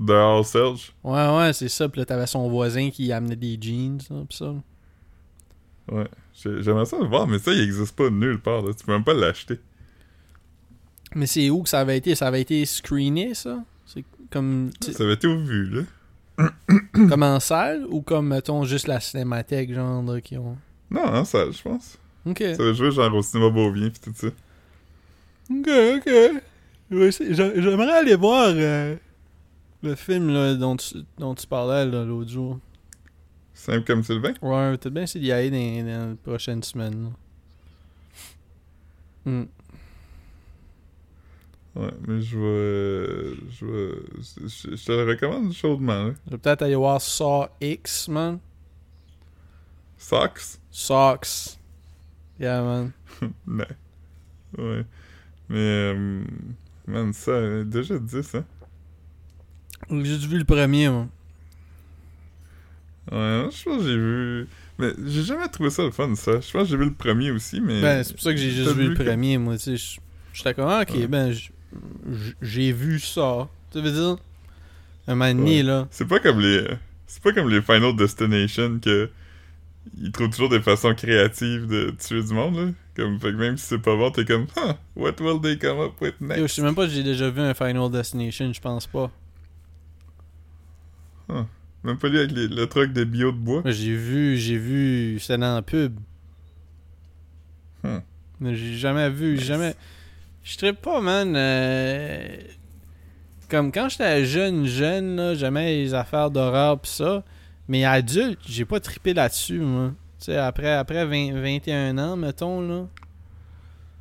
All Serge? Ouais, ouais, c'est ça. Puis là, t'avais son voisin qui amenait des jeans, là, pis ça. Ouais. J'ai- J'aimerais ça le voir, mais ça, il existe pas nulle part, là. Tu peux même pas l'acheter. Mais c'est où que ça avait été? Ça avait été screené, ça? C'est comme, Ça avait été au vu, là. <coughs> comme en salle ou comme, mettons, juste la cinémathèque, genre, là, qui ont... Non, en salle, je pense. Ok. Ça avait joué genre au cinéma Beaubien pis tout ça. Ok, ok. J'aimerais aller voir euh, le film là, dont, tu, dont tu parlais l'autre jour. Simple comme Sylvain? Ouais, peut-être bien essayer d'y aller dans, dans les prochaines semaines. Hmm. Ouais, mais je vais. Je vais. Je, je te le recommande chaudement, là. Je vais peut-être aller voir Saw X, man. Socks? Socks. Yeah, man. Non. <laughs> Ouais. Mais. euh, man, ça, déjà 10, hein? J'ai juste vu le premier, moi. Ouais, je pense que j'ai vu. Mais j'ai jamais trouvé ça le fun, ça. Je pense que j'ai vu le premier aussi, mais. Ben, c'est pour ça que j'ai juste vu le que- premier, moi, tu sais. je- J'étais comme, ah, ok, Ouais. ben, j'ai vu ça. Tu veux dire? Un moment donné, Ouais. là. C'est pas comme les. C'est pas comme les Final Destination que. Ils trouvent toujours des façons créatives de tuer du monde, là. Comme, fait que même si c'est pas bon, t'es comme, huh, what will they come up with next? Yo, je sais même pas si j'ai déjà vu un Final Destination, je pense pas. Même pas lui avec les- le truc de bio de bois. J'ai vu, j'ai vu, c'était dans la pub. Hmm. J'ai jamais vu, j'ai jamais. Je trippe pas, man. euh, Comme quand j'étais jeune, jeune, là, j'aimais les affaires d'horreur pis ça. Mais adulte, j'ai pas trippé là-dessus, moi. Tu sais, après, après 20 21 ans, mettons, là.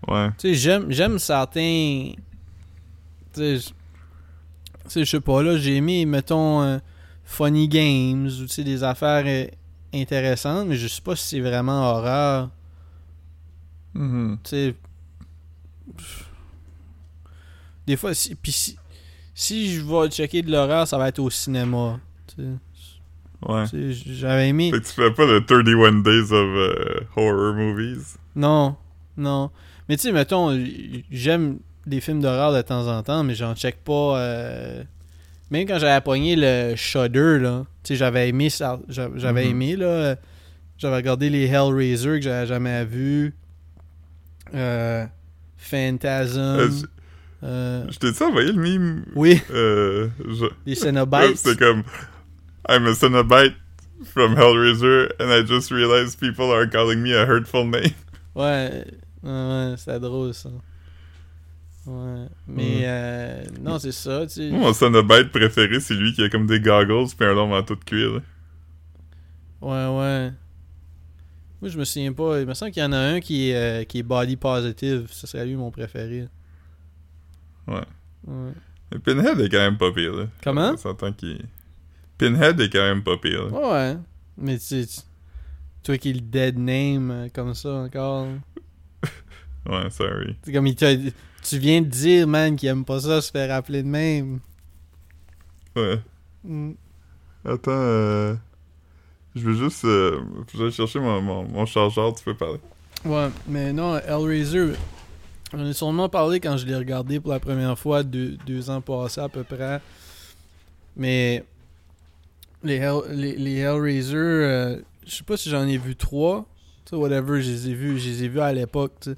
Ouais. Tu sais, j'aime, j'aime certains. Tu sais, je- tu sais, je sais pas, là, j'ai aimé, mettons, euh, Funny Games ou tu sais, des affaires euh, intéressantes, mais je sais pas si c'est vraiment horreur. Mhm. Tu sais. Des fois, si, pis si, si je vais checker de l'horreur, ça va être au cinéma. Tu sais. Ouais. J'avais aimé. Tu fais pas le 31 Days of euh, Horror Movies? Non, non. Mais tu sais, mettons, j'aime des films d'horreur de temps en temps, mais j'en check pas. euh, Même quand j'avais pogné le Shudder, là, tu sais, j'avais aimé ça. j'a- J'avais Mhm. aimé, là. euh, J'avais regardé les Hellraiser que j'avais jamais vus. Euh, Phantasm. Euh, je- euh, Je t'ai-tu envoyé le meme? oui, Euh. Je... les Cenobites. <laughs> C'était comme I'm a Cenobite from Hellraiser and I just realized people are calling me a hurtful name. Ouais, ouais, c'était drôle ça. Ouais, mais euh, non, c'est ça, tu sais. Moi, mon Cenobite préféré, c'est lui qui a comme des goggles pis un long manteau de cuir. là. Ouais, ouais. Moi, je me souviens pas. Il me semble qu'il y en a un qui est, euh, qui est body positive. Ce serait lui mon préféré. Ouais. Ouais. Mais Pinhead est quand même pas pire. Là. Comment? On s'entend qu'il. Pinhead est quand même pas pire. là. Ouais, ouais. Mais tu sais, tu- toi qui le dead name euh, comme ça encore. <laughs> Ouais, sorry. C'est comme il t'a. Tu viens de dire, man, qu'il aime pas ça se faire appeler de même. Ouais. Mm. Attends, euh... Je veux juste. Euh... Que j'aille chercher mon, mon, mon chargeur, tu peux parler. Ouais, mais non, Hellraiser, j'en ai sûrement parlé quand je l'ai regardé pour la première fois deux, deux ans passés à peu près. Mais les, Hell, les, les Hellraiser, euh, je sais pas si j'en ai vu trois. Tu sais, whatever, je les ai vus, je les ai vus à l'époque. tu sais.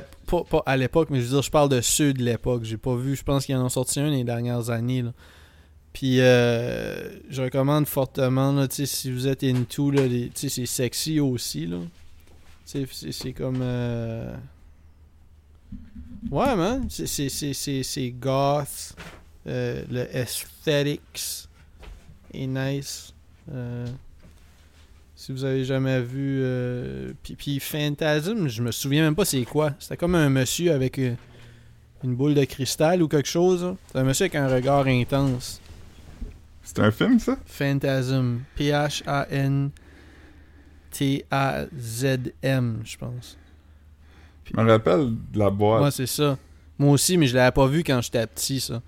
Ben, pas, à l'époque, mais je veux dire, je parle de ceux de l'époque. J'ai pas vu, je pense qu'ils en ont sorti un les dernières années. Là. Puis, euh, je recommande fortement, si vous êtes into, là, c'est sexy aussi, là. C'est- comme. euh, Ouais, man. C'est goth. Euh, le aesthetics est nice. Euh, si vous avez jamais vu. Euh... Puis, puis Phantasm, je me souviens même pas c'est quoi. C'était comme un monsieur avec euh, une boule de cristal ou quelque chose. C'est un monsieur avec un regard intense. C'est un film, ça? Phantasm. P-H-A-N-T-A-Z-M, je pense. Je me rappelle de la boîte. Ouais, c'est ça. Moi aussi, mais je l'avais pas vu quand j'étais petit, ça.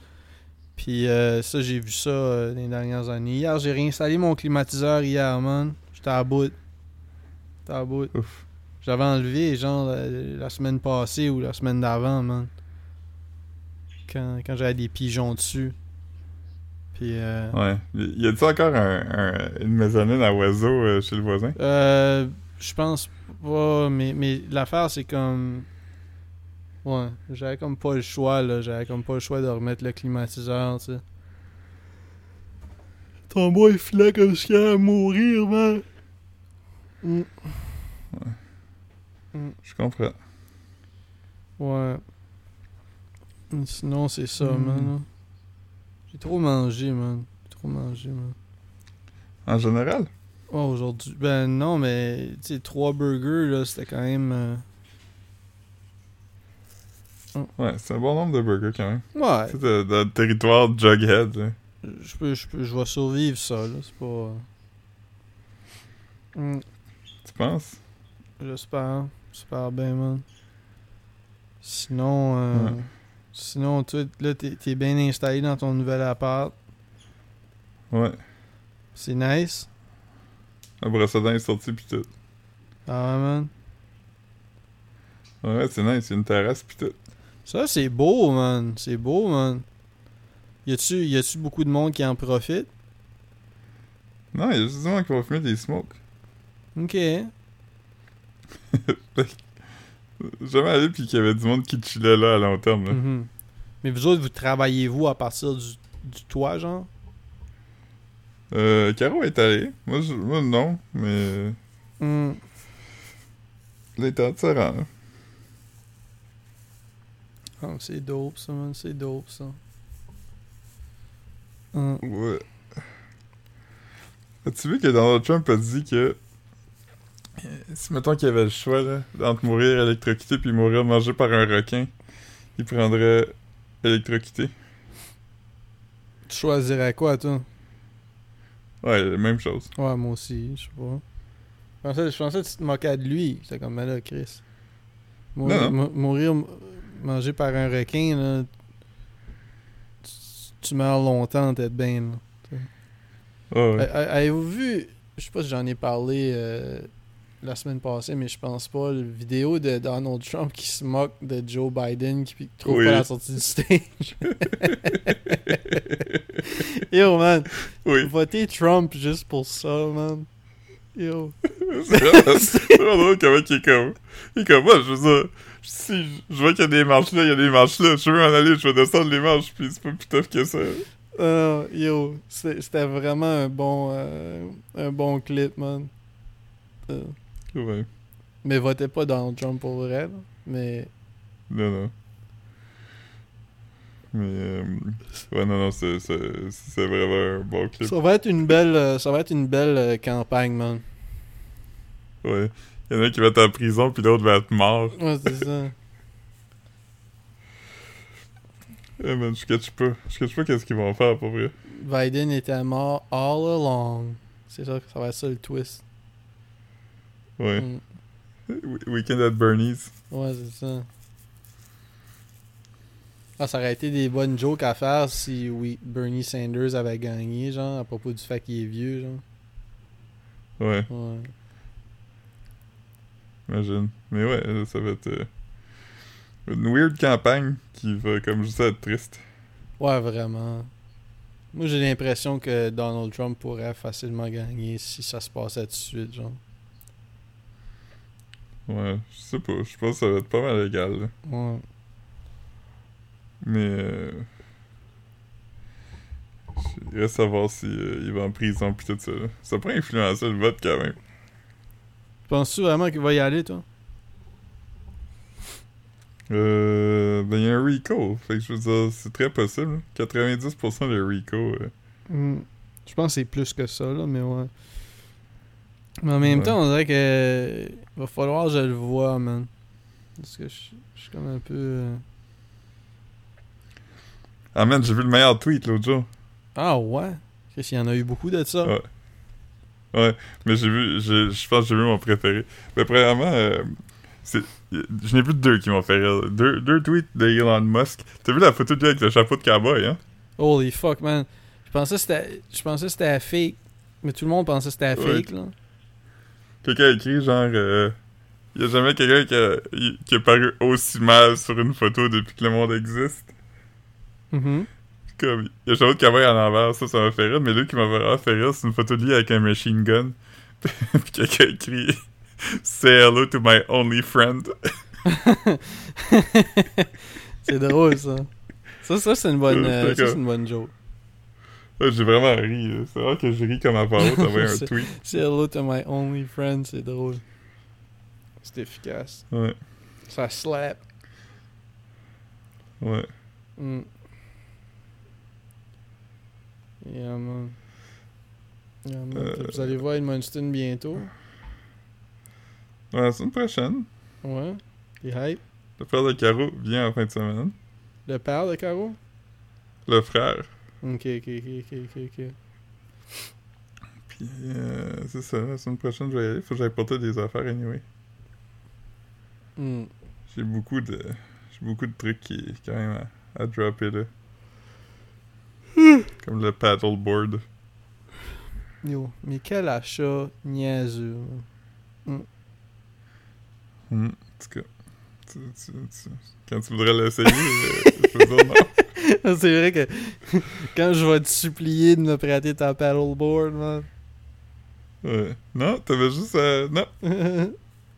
Puis euh, ça, j'ai vu ça euh, dans les dernières années. Hier, j'ai réinstallé mon climatiseur hier, man. J'étais à bout. T'as à bout. Ouf. J'avais enlevé, genre, la, la semaine passée ou la semaine d'avant, man. Quand, quand j'avais des pigeons dessus. Puis, euh... Ouais. Y a-tu encore un, un- une maisonnette à oiseaux euh, chez le voisin? Euh, je pense pas, mais, mais l'affaire c'est comme. Ouais, j'avais comme pas le choix, là. J'avais comme pas le choix de remettre le climatiseur, tu sais. Ton bois il filait comme si il allait mourir, man. Mm, Je comprends. Ouais. Sinon, c'est ça, Mm. man. J'ai trop mangé, man. J'ai trop mangé, man. En général? Ouais, aujourd'hui. Ben non, mais tu sais, trois burgers, là, c'était quand même. euh, Ouais, c'est un bon nombre de burgers quand même. Ouais, C'est de- le territoire de Jughead. là. je peux, je peux, je vais survivre ça, là. C'est pas. euh, penses? J'espère. J'espère bien, man. Sinon, euh, Ouais. sinon, toi, là, t'es t'es bien installé dans ton nouvel appart. Ouais. C'est nice. La brosse à dents est sortie pis tout. Ah ouais, man. Ouais, c'est nice, il y a une terrasse pis tout. Ça, c'est beau, man. C'est beau, man. Y a-tu y a-tu beaucoup de monde qui en profite? Non, y a juste des gens qui vont fumer des smokes. Ok. <laughs> Jamais allé pis qu'il y avait du monde qui chillait là à long terme. Là. Mhm. Mais vous autres, vous travaillez-vous à partir du, du toit, genre? Euh, Caro est allé. Moi, je- moi non, mais Hmm. là, il était attirant. là. Ah, c'est dope, ça, man. C'est dope, ça. Hmm. Ouais. As-tu vu que Donald Trump a dit que si mettons qu'il y avait le choix là, entre mourir électrocuté puis mourir mangé par un requin, il prendrait électrocuté. Tu choisirais quoi, toi? Ouais, la même chose. Ouais, moi aussi, je sais pas. Je pensais, je pensais que tu te moquais de lui. J'étais comme, là, Chris. Mourir, Non, mourir mangé par un requin, là. Tu, tu meurs longtemps, bien, là. Ouais. A- a- Avez-vous vu, je sais pas si j'en ai parlé euh, la semaine passée, mais je pense pas, la vidéo de Donald Trump qui se moque de Joe Biden qui trouve Oui. pas la sortie du stage. <laughs> Yo, man, oui. votez Trump juste pour ça, man. Yo. <laughs> c'est vraiment- drôle comment il est comme. Il est comme moi, je veux dire. Si je vois qu'il y a des marches là, il y a des marches là. Je veux m'en aller, je vais descendre les marches, puis c'est pas plus tough que ça. Euh, yo, c'était vraiment un bon, euh, un bon clip, man. Euh, Ouais. mais votez pas Donald Trump pour vrai, là. Mais Non, non. Mais, euh, ouais, non, non, c'est, c'est, c'est vraiment un bon clip. ça va être une belle, euh, ça va être une belle euh, campagne, man. Ouais. Il y en a un qui va être en prison, puis l'autre va être mort. Ouais, c'est ça. <laughs> Eh man, je catch pas. Je catch pas qu'est-ce qu'ils vont faire, pour vrai. Biden était mort all along. C'est ça, ça va être ça le twist. Ouais. Mm. We- Weekend at Bernie's. Ouais, c'est ça. Ah, ça aurait été des bonnes jokes à faire si oui, Bernie Sanders avait gagné, genre, à propos du fait qu'il est vieux, genre. Ouais, Ouais. imagine. Mais ouais, là, ça va être euh, une weird campagne qui va, comme je disais, être triste. Ouais, vraiment. Moi, j'ai l'impression que Donald Trump pourrait facilement gagner si ça se passait tout de suite, genre. Ouais, je sais pas. Je pense que ça va être pas mal égal, là. Ouais. Mais euh, il reste à voir si euh, il va en prison pis tout ça. là. Ça pourrait influencer le vote quand même. Penses-tu vraiment qu'il va y aller, toi? Euh, ben il y a un RICO. Fait que je veux dire, c'est très possible. là. 90% de RICO. euh, Hmm. Je pense que c'est plus que ça, là, mais ouais. Mais en même Ouais. temps, on dirait que il va falloir que je le vois, man. Parce que je, je suis comme un peu... euh, Ah man, j'ai vu le meilleur tweet l'autre jour. Ah ouais? Chris, il y en a eu beaucoup de ça. Ouais. Ouais, mais j'ai vu, je pense que j'ai vu mon préféré. Mais premièrement, euh, je n'ai vu deux qui m'ont fait rire. Deux, deux tweets de Elon Musk. T'as vu la photo de lui avec le chapeau de cowboy, hein? Holy fuck, man. Je pensais que c'était, je pensais que c'était fake. Mais tout le monde pensait que c'était Ouais. fake, là. Quelqu'un a écrit genre. Euh, il y a jamais quelqu'un qui a, qui a paru aussi mal sur une photo depuis que le monde existe? Mhm. Comme, il y a jamais de caméra à l'envers, ça, ça m'a fait rire, mais lui qui m'a vraiment fait rire, c'est une photo de lui avec un machine gun. <laughs> Puis quelqu'un a écrit Say hello to my only friend. <laughs> c'est drôle, ça. Ça, ça c'est une bonne, euh, ça, une bonne joke. J'ai vraiment ri. C'est vrai que j'ai ri comme à part l'autre, t'avais un C'est- tweet. Say hello to my only friend, c'est drôle. C'est efficace. Ouais, Ça slap. ouais. Mm. Yeah, man. Yeah, man. Euh, Vous allez voir Edmundston bientôt. Ouais, la semaine prochaine, Ouais. T'es hype. le frère de Caro vient en fin de semaine. Le père de Caro? Le frère. Ok, ok, ok, ok, ok. Puis, euh, c'est ça, la semaine prochaine, je vais y aller. Faut que j'aille porter des affaires anyway. Hmm. J'ai beaucoup de. J'ai beaucoup de trucs qui, quand même, à, à dropper là. Comme le paddleboard. Yo, mais quel achat niaiseux. Hmm, en tout cas. Tu- tu- tu- quand tu voudrais l'essayer, euh, je peux dire non? C'est vrai que <laughs> quand je vais te supplier de me prêter ta paddleboard, man. Ouais. Non, t'avais juste à... Non, <laughs>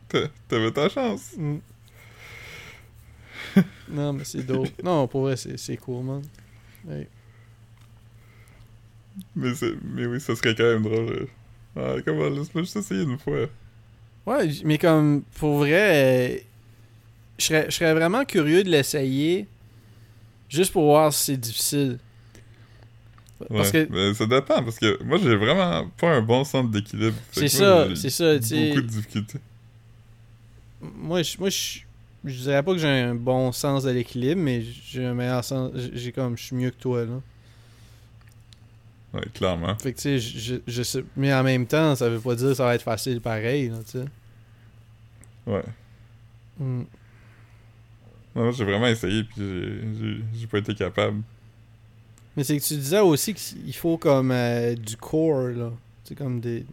t'a- t'avais ta chance. Mm. non, mais c'est dope. <laughs> Non, pour vrai, c'est cool, man. Hey. Mais, c'est- mais oui, ça serait quand même drôle. euh. Ah, comment, laisse-moi juste essayer une fois. Ouais, mais comme, pour vrai, euh, je serais, je serais vraiment curieux de l'essayer, juste pour voir si c'est difficile. Ouais, Parce que mais ça dépend, parce que moi, j'ai vraiment pas un bon centre d'équilibre. C'est ça, c'est ça, tu sais. Beaucoup de difficultés. Moi, je, moi je, je dirais pas que j'ai un bon sens de l'équilibre, mais j'ai un meilleur sens. j'ai- comme, je suis mieux que toi, là. Ouais, clairement. Fait que, tu sais, je, je, je sais. Mais en même temps, ça veut pas dire que ça va être facile pareil, là, tu sais. Ouais. Mm. Moi, j'ai vraiment essayé, puis j'ai- pas été capable. Mais c'est que tu disais aussi qu'il faut comme euh, du core, là. Tu sais, comme des.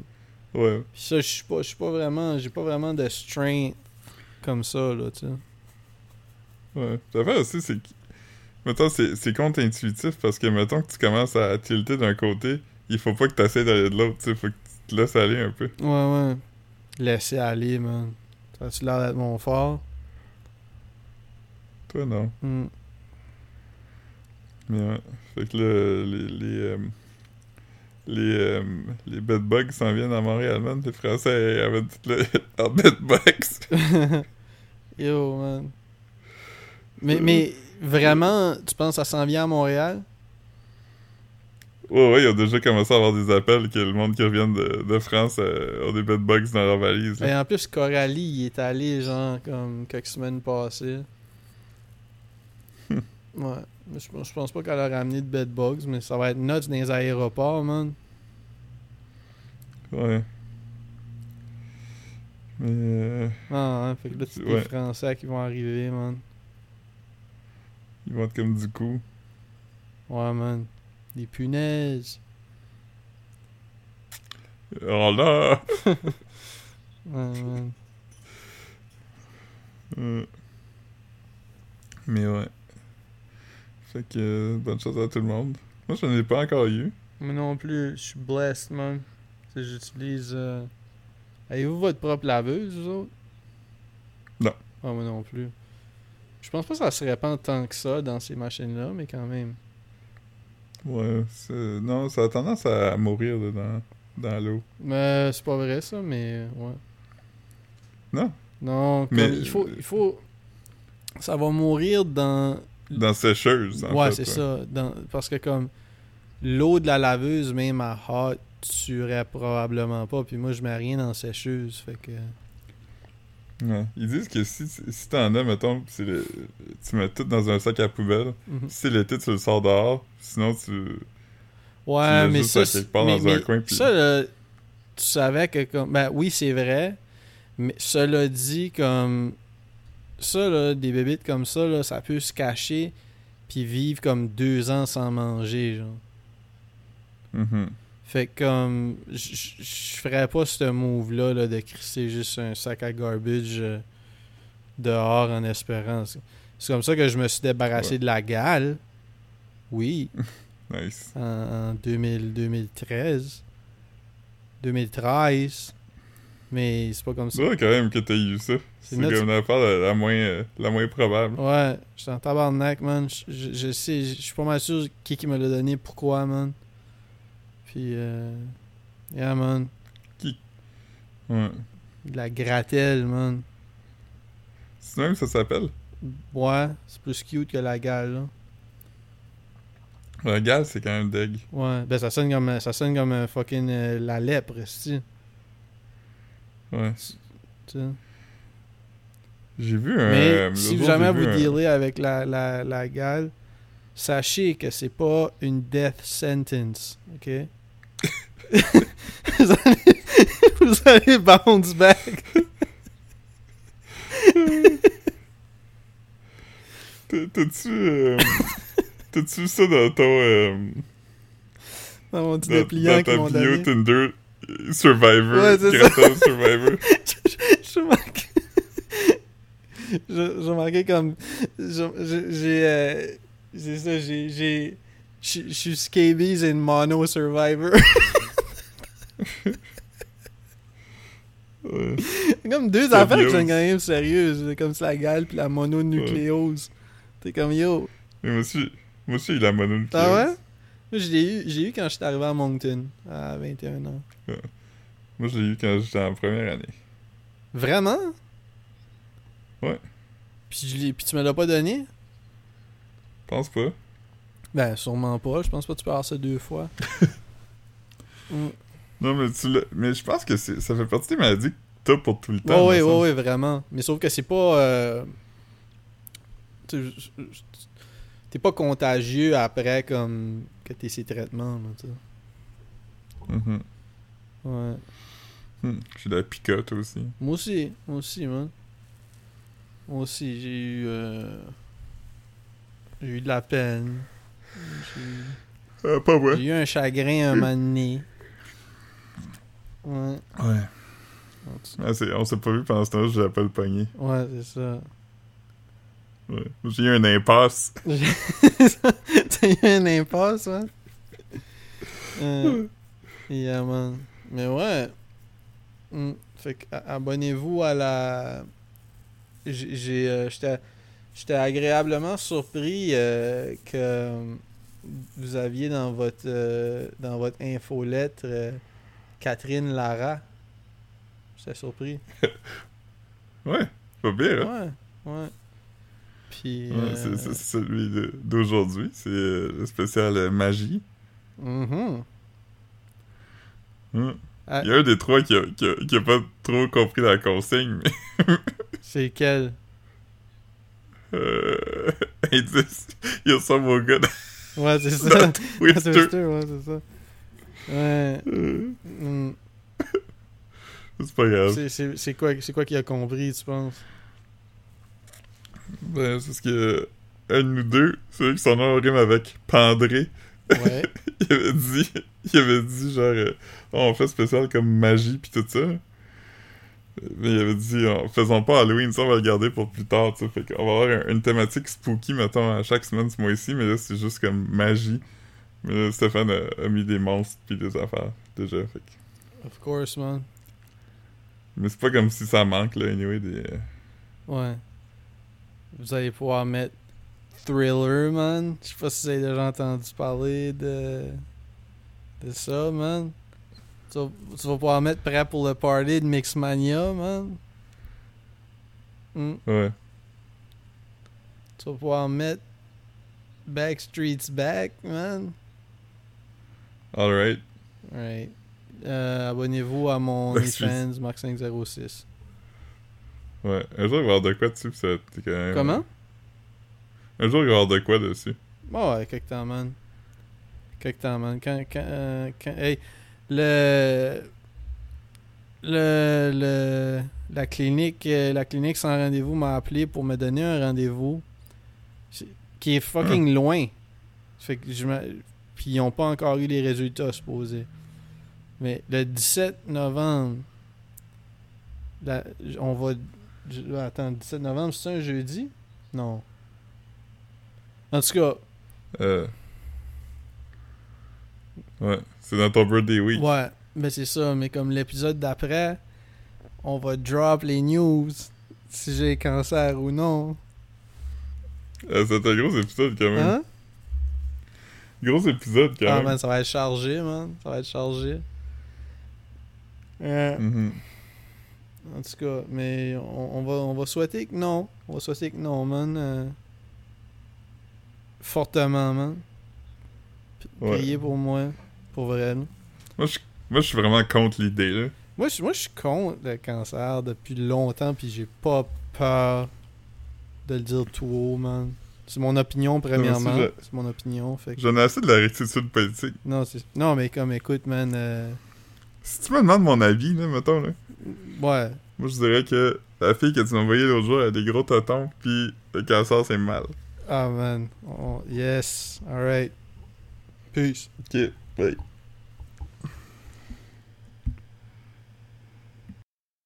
Ouais. Puis ça, je suis pas, je suis pas vraiment. J'ai pas vraiment de strength comme ça, là, tu sais. Ouais. L'affaire aussi, c'est que. Mettons, c'est contre-intuitif parce que, mettons que tu commences à tilter d'un côté, il faut pas que tu essaies d'aller de l'autre, tu sais. Faut que tu te laisses aller un peu. Ouais, ouais. Laisser aller, man. Ça a-tu l'air d'être mon fort? Toi, non. Mm. Mais ouais. Fait que là, les. Les, euh, les, euh, les bedbugs s'en viennent à Montréal, man. Les Français avaient tout le. <laughs> en bedbugs. <laughs> Yo, man. Mais, mais vraiment, tu penses que ça s'en vient à Montréal? Ouais, ouais, ils ont déjà commencé à avoir des appels que le monde qui revient de, de France euh, a des bedbugs dans leur valise. Et en plus, Coralie, il est allé, genre, comme quelques semaines passées. Ouais. Mais Je, je pense pas qu'elle a ramené de bedbugs, mais ça va être nuts dans les aéroports, man. Ouais. Mais. euh, Ah, hein, fait que là, les Ouais. Français qui vont arriver, man. ils vont être comme du coup. Ouais, man. Des punaises. Oh là! <laughs> Ouais, man. Euh. Mais ouais. Fait que bonne chance à tout le monde. Moi, je n'en ai pas encore eu. Moi non plus, je suis blessed, man. J'utilise. euh, Avez-vous votre propre laveuse, vous autres? Non. Ah, moi non plus. Je pense pas que ça se répand tant que ça dans ces machines-là, mais quand même. Ouais, non, ça a tendance à mourir là, dans, dans l'eau. Mais c'est pas vrai, ça, mais ouais. Non. Non, comme, Mais- il faut. Il faut... Ça va mourir dans. Dans sécheuse, en ouais, c'est ça. Dans... Parce que, comme. L'eau de la laveuse, même à hot, tuerait probablement pas. Puis moi, je mets rien dans sécheuse. Fait que. Ouais. Ils disent que si, si t'en as, mettons, le- tu mets tout dans un sac à poubelle, Mhm. si l'été tu le sors dehors, sinon tu. Ouais, mais juste ça, à c'est- quelque part mais, dans un mais coin, puis- ça, là, tu savais que comme, ben oui, c'est vrai, mais cela dit, comme, ça, là, des bébites comme ça, là, ça peut se cacher puis vivre comme deux ans sans manger, genre. Mhm. Fait que comme je ferais pas ce move-là là, de crisser juste un sac à garbage euh, dehors en espérant. C'est c'est comme ça que je me suis débarrassé Ouais. de la gale. Oui, <laughs> Nice. en, en 2000, 2013. 2013. Mais c'est pas comme ça. C'est vrai quand même que t'as eu ça. C'est comme l'affaire la, la moins, euh, la moins probable. Ouais, j'étais en tabarnak, man. Je, je- je sais, je suis pas mal sûr qui qui me l'a donné, pourquoi, man. Puis, euh... Yeah, man. Ouais. De la gratelle, man. C'est même ça s'appelle? Ouais, c'est plus cute que la gale, là. La gale, c'est quand même deg. Ouais, ben ça sonne comme, ça sonne comme euh, fucking euh, la lèpre, tu Ouais. J'ai vu un. Mais euh, si jamais vous un- dealez avec la, la, la gale, sachez que c'est pas une death sentence, ok? <laughs> vous, allez, vous allez bounce back. T'as- T'as-tu. euh, T'as-tu ça dans ton. euh, Dans mon petit dans, dépliant dans ta bio. Tinder? Survivor? Ouais, c'est ça. Survivor. <laughs> je je, je marquais <laughs> comme. je- je- J'ai. euh, c'est ça, j'ai. Je suis scabies and mono survivor. Ouais. <laughs> Comme deux affaires bien sont quand même sérieuses. Comme la gale puis la mononucléose. T'es comme yo. Mais moi aussi, moi aussi, il a mononucléose. Ah ouais? Moi, je l'ai eu, j'ai eu quand j'étais arrivé à Moncton à 21 ans. <laughs> Moi, je l'ai eu quand j'étais en première année. Vraiment? Ouais. Puis, je l'ai- puis tu me l'as pas donné? Pense pas. Ben, sûrement pas. Je pense pas que tu peux avoir ça deux fois. <laughs> Mm. Non, mais tu l'as- Mais je pense que c'est- ça fait partie des maladies que t'as pour tout le temps. ouais, semble. ouais, vraiment. Mais sauf que c'est pas. euh, tu- T'es pas contagieux après comme que t'es ces traitements, là, tu sais. Mhm. Ouais. Hmm. J'ai de la picote aussi. Moi aussi, moi aussi, man. Moi aussi, j'ai eu. euh, J'ai eu de la peine. J'ai Ah, pas vrai. j'ai eu un chagrin un moment donné. Ouais. Ouais. Ah, on s'est pas vu pendant ce temps-là, je l'ai pas le pogné. Ouais, c'est ça. Ouais. J'ai eu un impasse. <laughs> T'as eu <laughs> un impasse, hein? Euh, yeah, man. Mais ouais. Mm. Fait que abonnez-vous à la. J'ai. euh, J'étais agréablement surpris euh, que vous aviez dans votre euh, dans votre infolettre euh, Catherine Lara. J'étais surpris. <laughs> Ouais, pas bien, hein? Ouais, ouais. Puis. Ouais, euh, c'est c'est celui de- d'aujourd'hui. C'est euh, le spécial euh, magie. mhm. Hmm. Ah, Il y a un des trois qui a, qui, a, qui a pas trop compris la consigne, mais <laughs> c'est quel? Euh, <laughs> indice, il ressemble au gars Ouais, c'est <laughs> ça. Twister. Twister, ouais, c'est ça. Ouais. Mm. C'est pas grave. C'est- C'est c'est quoi, c'est quoi qu'il a compris, tu penses? Ben, c'est ce que un de nous deux, celui qui son nom rime avec Pandré, Ouais. <laughs> il avait dit, il avait dit genre, euh, on fait spécial comme magie pis tout ça. Mais il avait dit, faisons pas Halloween, ça on va le garder pour plus tard, tu sais. Fait qu'on va avoir un- une thématique spooky, mettons, à chaque semaine ce mois-ci, mais là c'est juste comme magie. Mais là, Stéphane a, a mis des monstres pis des affaires, déjà, fait que... Of course, man. Mais c'est pas comme si ça manque, là, anyway, des... euh, Ouais. Vous allez pouvoir mettre Thriller, man. Je sais pas si vous avez déjà entendu parler de. de ça, man. Tu vas, tu vas pouvoir mettre Prêt pour le party de Mixmania, man. Mm. Ouais. Tu vas pouvoir mettre Backstreet's Back, man. Alright. Right. Euh, Abonnez-vous à mon. OnlyFans Max506. Ouais. Un jour, il va y avoir de quoi dessus, pis ça va être quand même... Comment? Un jour, il va y avoir de quoi dessus. Oh, ouais, quelque temps, man. Quelque temps, man. Quand, quand, euh, quand- hey, le, le, le, la clinique, euh, la clinique sans rendez-vous m'a appelé pour me donner un rendez-vous qui est fucking loin. Fait que je puis ils ont pas encore eu les résultats supposés. Mais le 17 novembre, la- on va. Attends, le 17 novembre, c'est un jeudi? Non. En tout cas, Euh... Ouais, c'est dans ton birthday week. ouais, mais c'est ça. Mais comme l'épisode d'après, on va drop les news si j'ai cancer ou non. Euh, c'est un gros épisode quand même. Hein? Gros épisode quand Ah, même. man, ça va être chargé, man. Ça va être chargé. Euh, Mhm. En tout cas, mais on, on va, on va souhaiter que non. On va souhaiter que non, man. euh, fortement, man. Ouais. Priez pour moi. Pour vrai. là. Moi, je... Moi, je suis vraiment contre l'idée, là. Moi, je, moi, je suis contre le cancer depuis longtemps, puis j'ai pas peur de le dire tout haut, man. C'est mon opinion, premièrement. je- C'est mon opinion. Fait que- J'en ai assez de la rectitude politique. Non, non, mais comme, écoute, man. euh, Si tu me demandes mon avis, là, mettons, là. Ouais. Moi, je dirais que la fille que tu m'as envoyée l'autre jour, elle a des gros totons, puis le cancer, c'est mal. Ah, man. Oh, yes. Alright. Peace. Ok, bye.